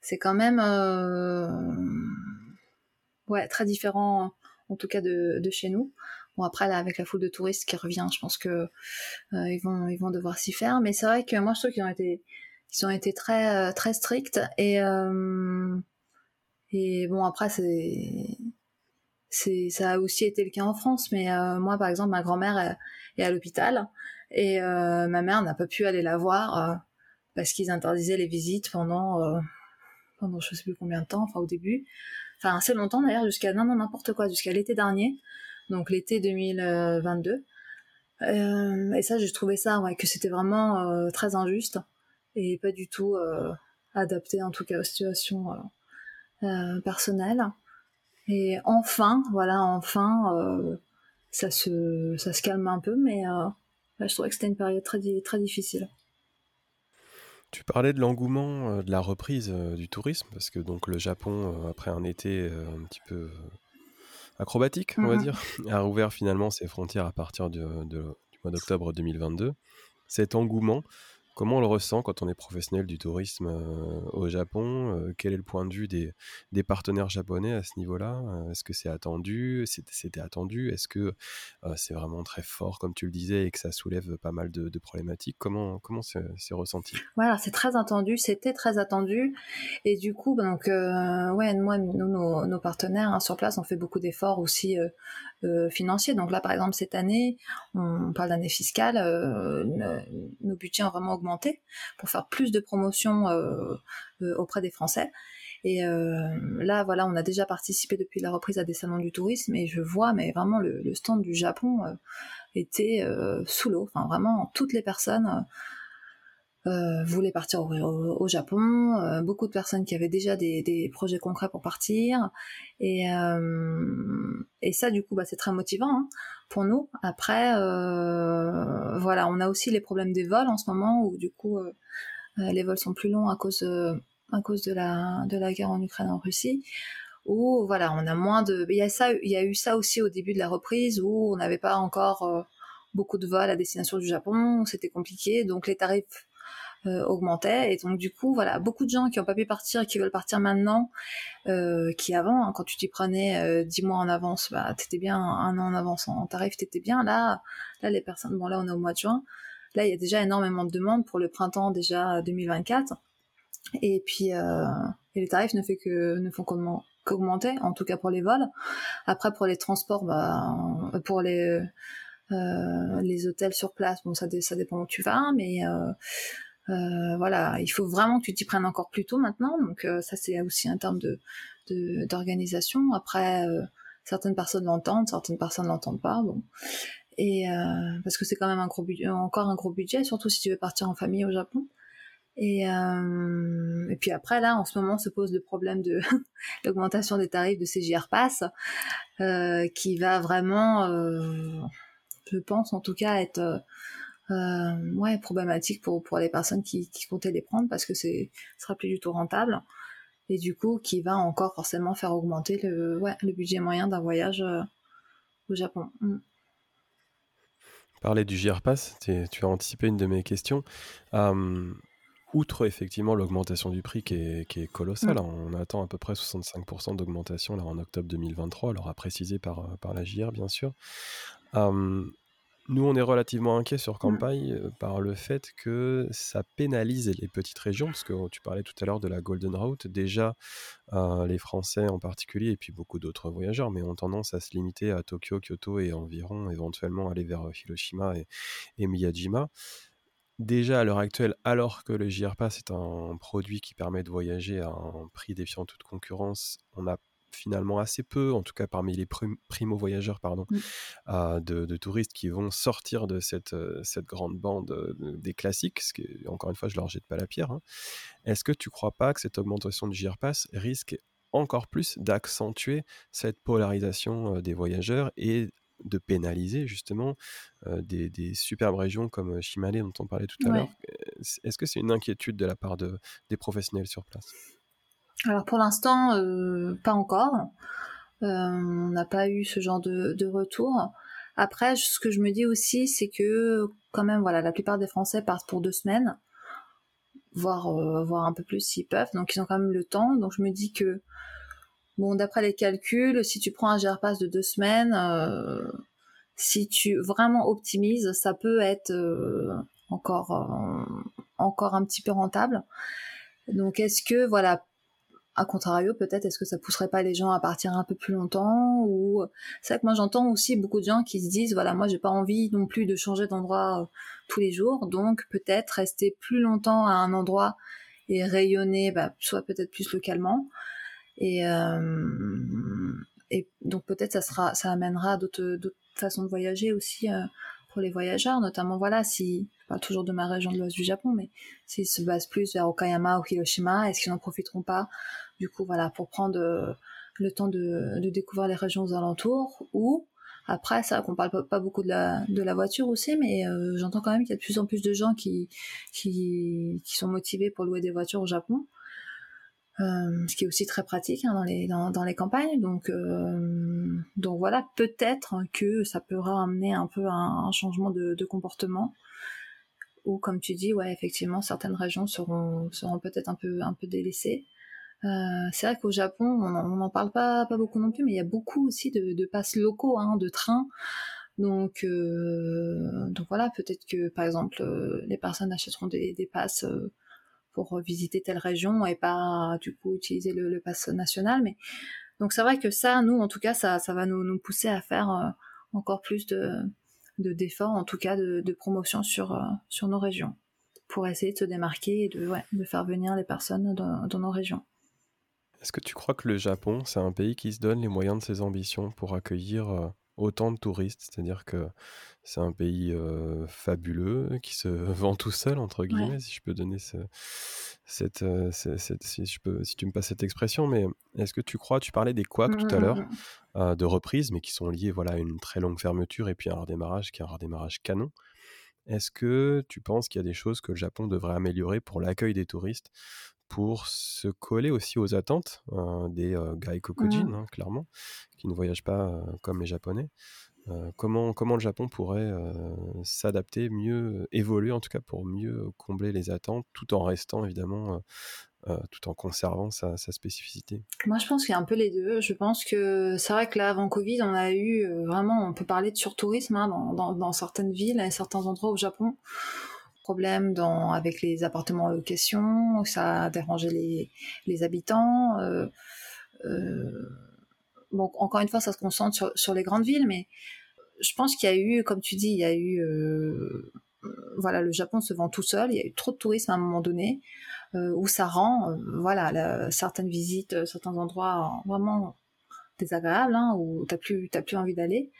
C'est quand même, heu, ouais, très différent, en tout cas de de chez nous. Bon après là, avec la foule de touristes qui revient, je pense que, heu, ils vont ils vont devoir s'y faire, mais c'est vrai que moi je trouve qu'ils ont été ils ont été très, heu, très stricts et hem et bon après c'est c'est ça a aussi été le cas en France, mais heu, moi par exemple, ma grand-mère est à l'hôpital et heu, ma mère n'a pas pu aller la voir, heu, parce qu'ils interdisaient les visites pendant, heu, pendant je sais plus combien de temps, enfin au début, enfin assez longtemps d'ailleurs, jusqu'à non, non, n'importe quoi, jusqu'à l'été dernier, donc l'été 2022. Hem et ça, j'ai trouvé ça, ouais, que c'était vraiment, heu, très injuste et pas du tout, adapté en tout cas aux situations, personnelles et enfin, voilà, enfin, heu, ça se ça se calme un peu, mais heu, ouais, je trouvais que c'était une période très très difficile. Tu parlais de l'engouement, heu, de la reprise, du tourisme parce que donc le Japon, après un été, un petit peu, acrobatique, on va mh. dire, *laughs* a rouvert finalement ses frontières à partir de de du mois d'octobre 2022. Cet engouement, Comment on le ressent quand on est professionnel du tourisme au Japon Quel est le point de vue des, partenaires japonais à ce niveau-là Est-ce que c'est attendu C'était attendu Est-ce que c'est vraiment très fort, comme tu le disais, et que ça soulève pas mal de, problématiques? Comment comment c'est ressenti? Voilà, c'est très attendu. C'était très attendu. Et du coup, donc, ouais, moi, nous, nos, partenaires hein, sur place, on fait beaucoup d'efforts aussi financiers. Donc là, par exemple, cette année, on parle d'année fiscale, nos budgets ont vraiment augmenté pour faire plus de promotions euh, euh, auprès des Français. Et euh, là, voilà, on a déjà participé depuis la reprise à des salons du tourisme et je vois, mais vraiment, le, stand du Japon était sous l'eau. Enfin, vraiment, toutes les personnes voulaient partir au, Japon. beaucoup de personnes qui avaient déjà des, projets concrets pour partir. Et, et ça, du coup, bah, c'est très motivant. Hein pour nous. Après, euh, voilà, on a aussi les problèmes des vols en ce moment où du coup euh, euh, les vols sont plus longs à cause à cause de la de la guerre en Ukraine en Russie. Où voilà, on a moins de. Il y a ça, il y a eu ça aussi au début de la reprise où on n'avait pas encore beaucoup de vols à destination du Japon, c'était compliqué, donc les tarifs euh, augmentait. Et donc du coup, voilà, beaucoup de gens qui n'ont pas pu partir et qui veulent partir maintenant, euh, qui avant, hein, quand tu t'y prenais euh, dix mois en avance, bah t'étais bien un an en avance en tarif, t'étais bien. Là, là les personnes, bon là on est au mois de juin, là il y a déjà énormément de demandes pour le printemps déjà 2024. Et puis euh, et les tarifs ne, que, ne font qu'augmenter, en tout cas pour les vols. Après pour les transports, bah, pour les euh, les hôtels sur place, bon ça, ça dépend où tu vas, mais euh, euh, voilà, il faut vraiment que tu t'y prennes encore plus tôt maintenant. Donc euh, ça c'est aussi un terme de d'organisation. Après, euh, certaines personnes l'entendent, certaines personnes l'entendent pas. Bon, et parce que c'est quand même un gros budget, encore un gros budget, surtout si tu veux partir en famille au Japon. Et, et puis après, là, en ce moment, se pose le problème de *laughs* l'augmentation des tarifs de CJR Pass, qui va vraiment, je pense en tout cas, être euh, ouais, problématique pour, pour les personnes qui, qui comptaient les prendre parce que c'est sera plus du tout rentable et du coup qui va encore forcément faire augmenter le, ouais, le budget moyen d'un voyage euh, au Japon. Mm. Parler du JR Pass, tu as anticipé une de mes questions. Euh, outre effectivement l'augmentation du prix qui est, qui est colossale, mm. on attend à peu près 65% d'augmentation en octobre 2023, alors à préciser par, par la JR bien sûr. Nous, on est relativement inquiet sur mmh. Campagne euh, par le fait que ça pénalise les petites régions, parce que tu parlais tout à l'heure de la Golden Route. Déjà, euh, les Français en particulier, et puis beaucoup d'autres voyageurs, mais ont tendance à se limiter à Tokyo, Kyoto et environ, éventuellement aller vers euh, Hiroshima et, Miyajima. Déjà à l'heure actuelle, alors que le JR Pass est un produit qui permet de voyager à un prix défiant toute concurrence, on a finalement assez peu, en tout cas parmi les primo-voyageurs, pardon, mmh. de, touristes qui vont sortir de cette, cette grande bande des classiques, ce qui, encore une fois, je leur jette pas la pierre. Hein. Est-ce que tu crois pas que cette augmentation du GIRPAS risque encore plus d'accentuer cette polarisation des voyageurs et de pénaliser justement des, superbes régions comme Shimane dont on parlait tout à l'heure? Est-ce que c'est une inquiétude de la part de, des professionnels sur place? Alors pour l'instant, euh, pas encore. Euh, on n'a pas eu ce genre de, retour. Après, ce que je me dis aussi, c'est que quand même, voilà, la plupart des Français partent pour deux semaines, voire, euh, voire un peu plus s'ils peuvent. Donc ils ont quand même le temps. Donc je me dis que, bon, d'après les calculs, si tu prends un GRPass de deux semaines, si tu vraiment optimises, ça peut être encore, encore un petit peu rentable. Donc est-ce que, voilà, a contrario, peut-être, est-ce que ça pousserait pas les gens à partir un peu plus longtemps ou c'est vrai que moi j'entends aussi beaucoup de gens qui se disent voilà moi j'ai pas envie non plus de changer d'endroit euh, tous les jours, donc peut-être rester plus longtemps à un endroit et rayonner, bah, soit peut-être plus localement. Et euh, donc peut-être ça sera ça amènera d'autres d'autres façons de voyager aussi euh, pour les voyageurs, notamment voilà si pas toujours de ma région de l'ouest du Japon, mais s'ils se basent plus vers Okayama ou Hiroshima, est-ce qu'ils n'en profiteront pas du coup voilà pour prendre euh, le temps de, découvrir les régions aux alentours ou après ça qu'on parle pas, beaucoup de la, voiture aussi mais euh, j'entends quand même qu'il y a de plus en plus de gens qui, sont motivés pour louer des voitures au Japon euh, ce qui est aussi très pratique hein, dans, les, campagnes. Donc, voilà, peut-être que ça pourra amener un peu un, un changement de, comportement ou comme tu dis, effectivement, certaines régions seront, peut-être un peu, un peu délaissées. Euh, c'est vrai qu'au Japon, on n'en parle pas, pas beaucoup non plus, mais il y a beaucoup aussi de, de passes locaux, hein, de trains. Donc, euh, donc voilà, peut-être que par exemple, euh, les personnes achèteront des, des passes euh, pour visiter telle région et pas du coup utiliser le, le pass national. Mais donc c'est vrai que ça, nous, en tout cas, ça, ça va nous, nous pousser à faire encore plus de d'efforts, en tout cas de, de promotion sur, sur nos régions, pour essayer de se démarquer et de, ouais, de faire venir les personnes dans, dans nos régions. Est-ce que tu crois que le Japon, c'est un pays qui se donne les moyens de ses ambitions pour accueillir euh, autant de touristes? C'est-à-dire que c'est un pays euh, fabuleux qui se *laughs* vend tout seul, entre guillemets, Ouais. si je peux donner ce- cette, euh, ce- cette- si, je peux, si tu me passes cette expression. Mais est-ce que tu crois, tu parlais des couacs tout à l'heure, mm. euh, de reprise, mais qui sont liés voilà, à une très longue fermeture et puis à un redémarrage qui est un redémarrage canon. Est-ce que tu penses qu'il y a des choses que le Japon devrait améliorer pour l'accueil des touristes, pour se coller aussi aux attentes euh, des euh, gaikokujin, Mm. hein, clairement, qui ne voyagent pas euh, comme les Japonais Euh, comment, comment le Japon pourrait euh, s'adapter, mieux évoluer en tout cas pour mieux combler les attentes, tout en restant évidemment, euh, tout en conservant sa, sa spécificité? Moi, je pense qu'il y a un peu les deux. Je pense que c'est vrai que là, avant Covid, on a eu euh, vraiment, on peut parler de surtourisme hein, dans, dans, dans certaines villes et certains endroits au Japon. Problème dans, avec les appartements en location, ça a dérangé les, habitants. euh, euh, encore une fois, ça se concentre sur, les grandes villes, mais je pense qu'il y a eu, comme tu dis, il y a eu, euh, voilà, le Japon se vend tout seul. Il y a eu trop de tourisme à un moment donné, où ça rend, voilà, certaines visites, certains endroits vraiment désagréables, hein, où plus, t'as plus envie d'aller.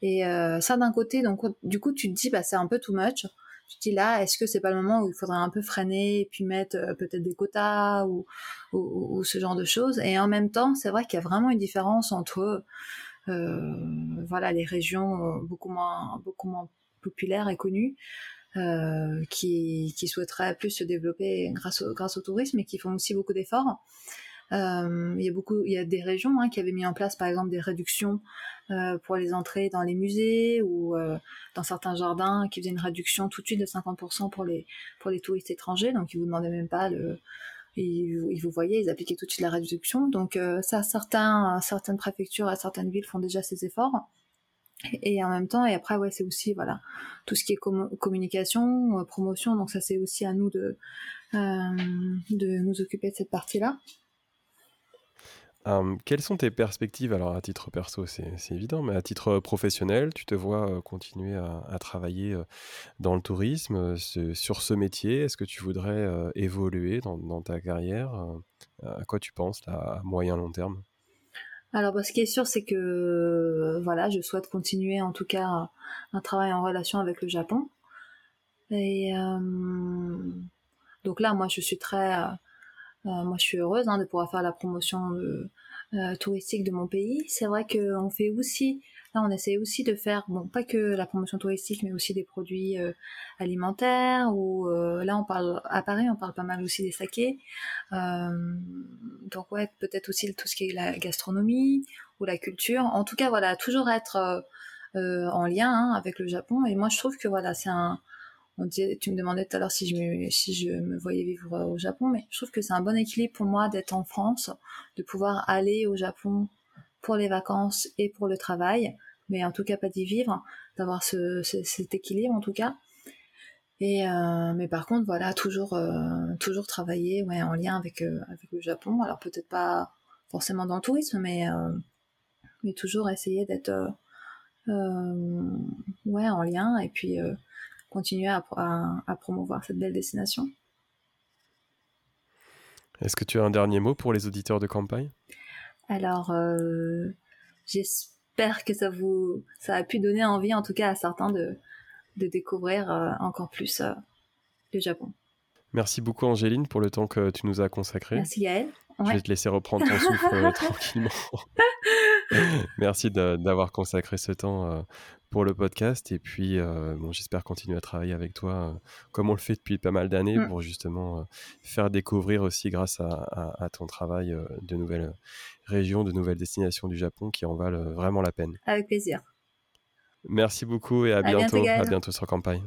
Et ça, d'un côté, donc du coup, tu te dis, bah, c'est un peu too much. Tu te dis là, est-ce que c'est pas le moment où il faudrait un peu freiner et puis mettre euh, peut-être des quotas ou, ou, ou ce genre de choses? Et en même temps, c'est vrai qu'il y a vraiment une différence entre euh, voilà les régions euh, beaucoup moins beaucoup moins populaires et connues euh, qui, qui souhaiteraient plus se développer grâce au, grâce au tourisme et qui font aussi beaucoup d'efforts. Euh, il y a beaucoup, il y a des régions hein, qui avaient mis en place, par exemple, des réductions euh, pour les entrées dans les musées ou euh, dans certains jardins, qui faisaient une réduction tout de suite de 50% pour les pour les touristes étrangers. Donc, ils vous demandaient même pas le, ils, vous- voyaient, ils appliquaient tout de suite la réduction. Donc, euh, ça, certains, certaines préfectures et certaines villes font déjà ces efforts. Et en même temps, et après, ouais, c'est aussi voilà tout ce qui est commu- communication, euh, promotion. Donc ça, c'est aussi à nous de euh, de nous occuper de cette partie-là. Euh, quelles sont tes perspectives Alors, à titre perso, c'est évident, mais à titre professionnel, tu te vois euh, continuer à, travailler euh, dans le tourisme, sur ce métier? Est-ce que tu voudrais évoluer dans, ta carrière? À quoi tu penses, là, à moyen long terme? Alors, bah, ce qui est sûr, c'est que voilà, je souhaite continuer en tout cas un, travail en relation avec le Japon. Et donc là, moi, je suis très, moi, je suis heureuse hein, de pouvoir faire la promotion de- euh, touristique de mon pays. C'est vrai qu'on fait aussi, là, on essaie aussi de faire, bon, pas que la promotion touristique, mais aussi des produits euh, alimentaires. Ou euh, là, on parle à Paris, on parle pas mal aussi des sakés. Euh, donc ouais, peut-être aussi tout ce qui est la gastronomie ou la culture. En tout cas, voilà, toujours être euh, euh, en lien hein, avec le Japon. Et moi, je trouve que voilà, c'est un. On disait, tu me demandais tout à l'heure si je me, si je me voyais vivre euh, au Japon, mais je trouve que c'est un bon équilibre pour moi d'être en France, de pouvoir aller au Japon pour les vacances et pour le travail, mais en tout cas pas d'y vivre, d'avoir ce, ce- cet équilibre en tout cas. Et euh, mais par contre, voilà, toujours, euh, toujours travailler ouais, en lien avec, euh, avec le Japon. Alors peut-être pas forcément dans le tourisme, mais, euh, mais toujours essayer d'être euh, ouais, en lien et puis continuer à, à, à promouvoir cette belle destination. Est-ce que tu as un dernier mot pour les auditeurs de campagne? Alors, euh, j'espère que ça vous, ça a pu donner envie, en tout cas à certains, de, de découvrir euh, encore plus euh, le Japon. Merci beaucoup Angéline pour le temps que tu nous as consacré. Merci Gaëlle. Je vais te laisser reprendre ton *laughs* souffle euh, tranquillement. *laughs* Merci d'avoir consacré ce temps euh, pour le podcast. Et puis, euh, bon, j'espère continuer à travailler avec toi euh, comme on le fait depuis pas mal d'années Mm. pour justement euh, faire découvrir aussi grâce à, à- à ton travail de nouvelles régions, de nouvelles destinations du Japon qui en valent vraiment la peine. Avec plaisir. Merci beaucoup et à bientôt, bientôt. À bientôt sur Campagne.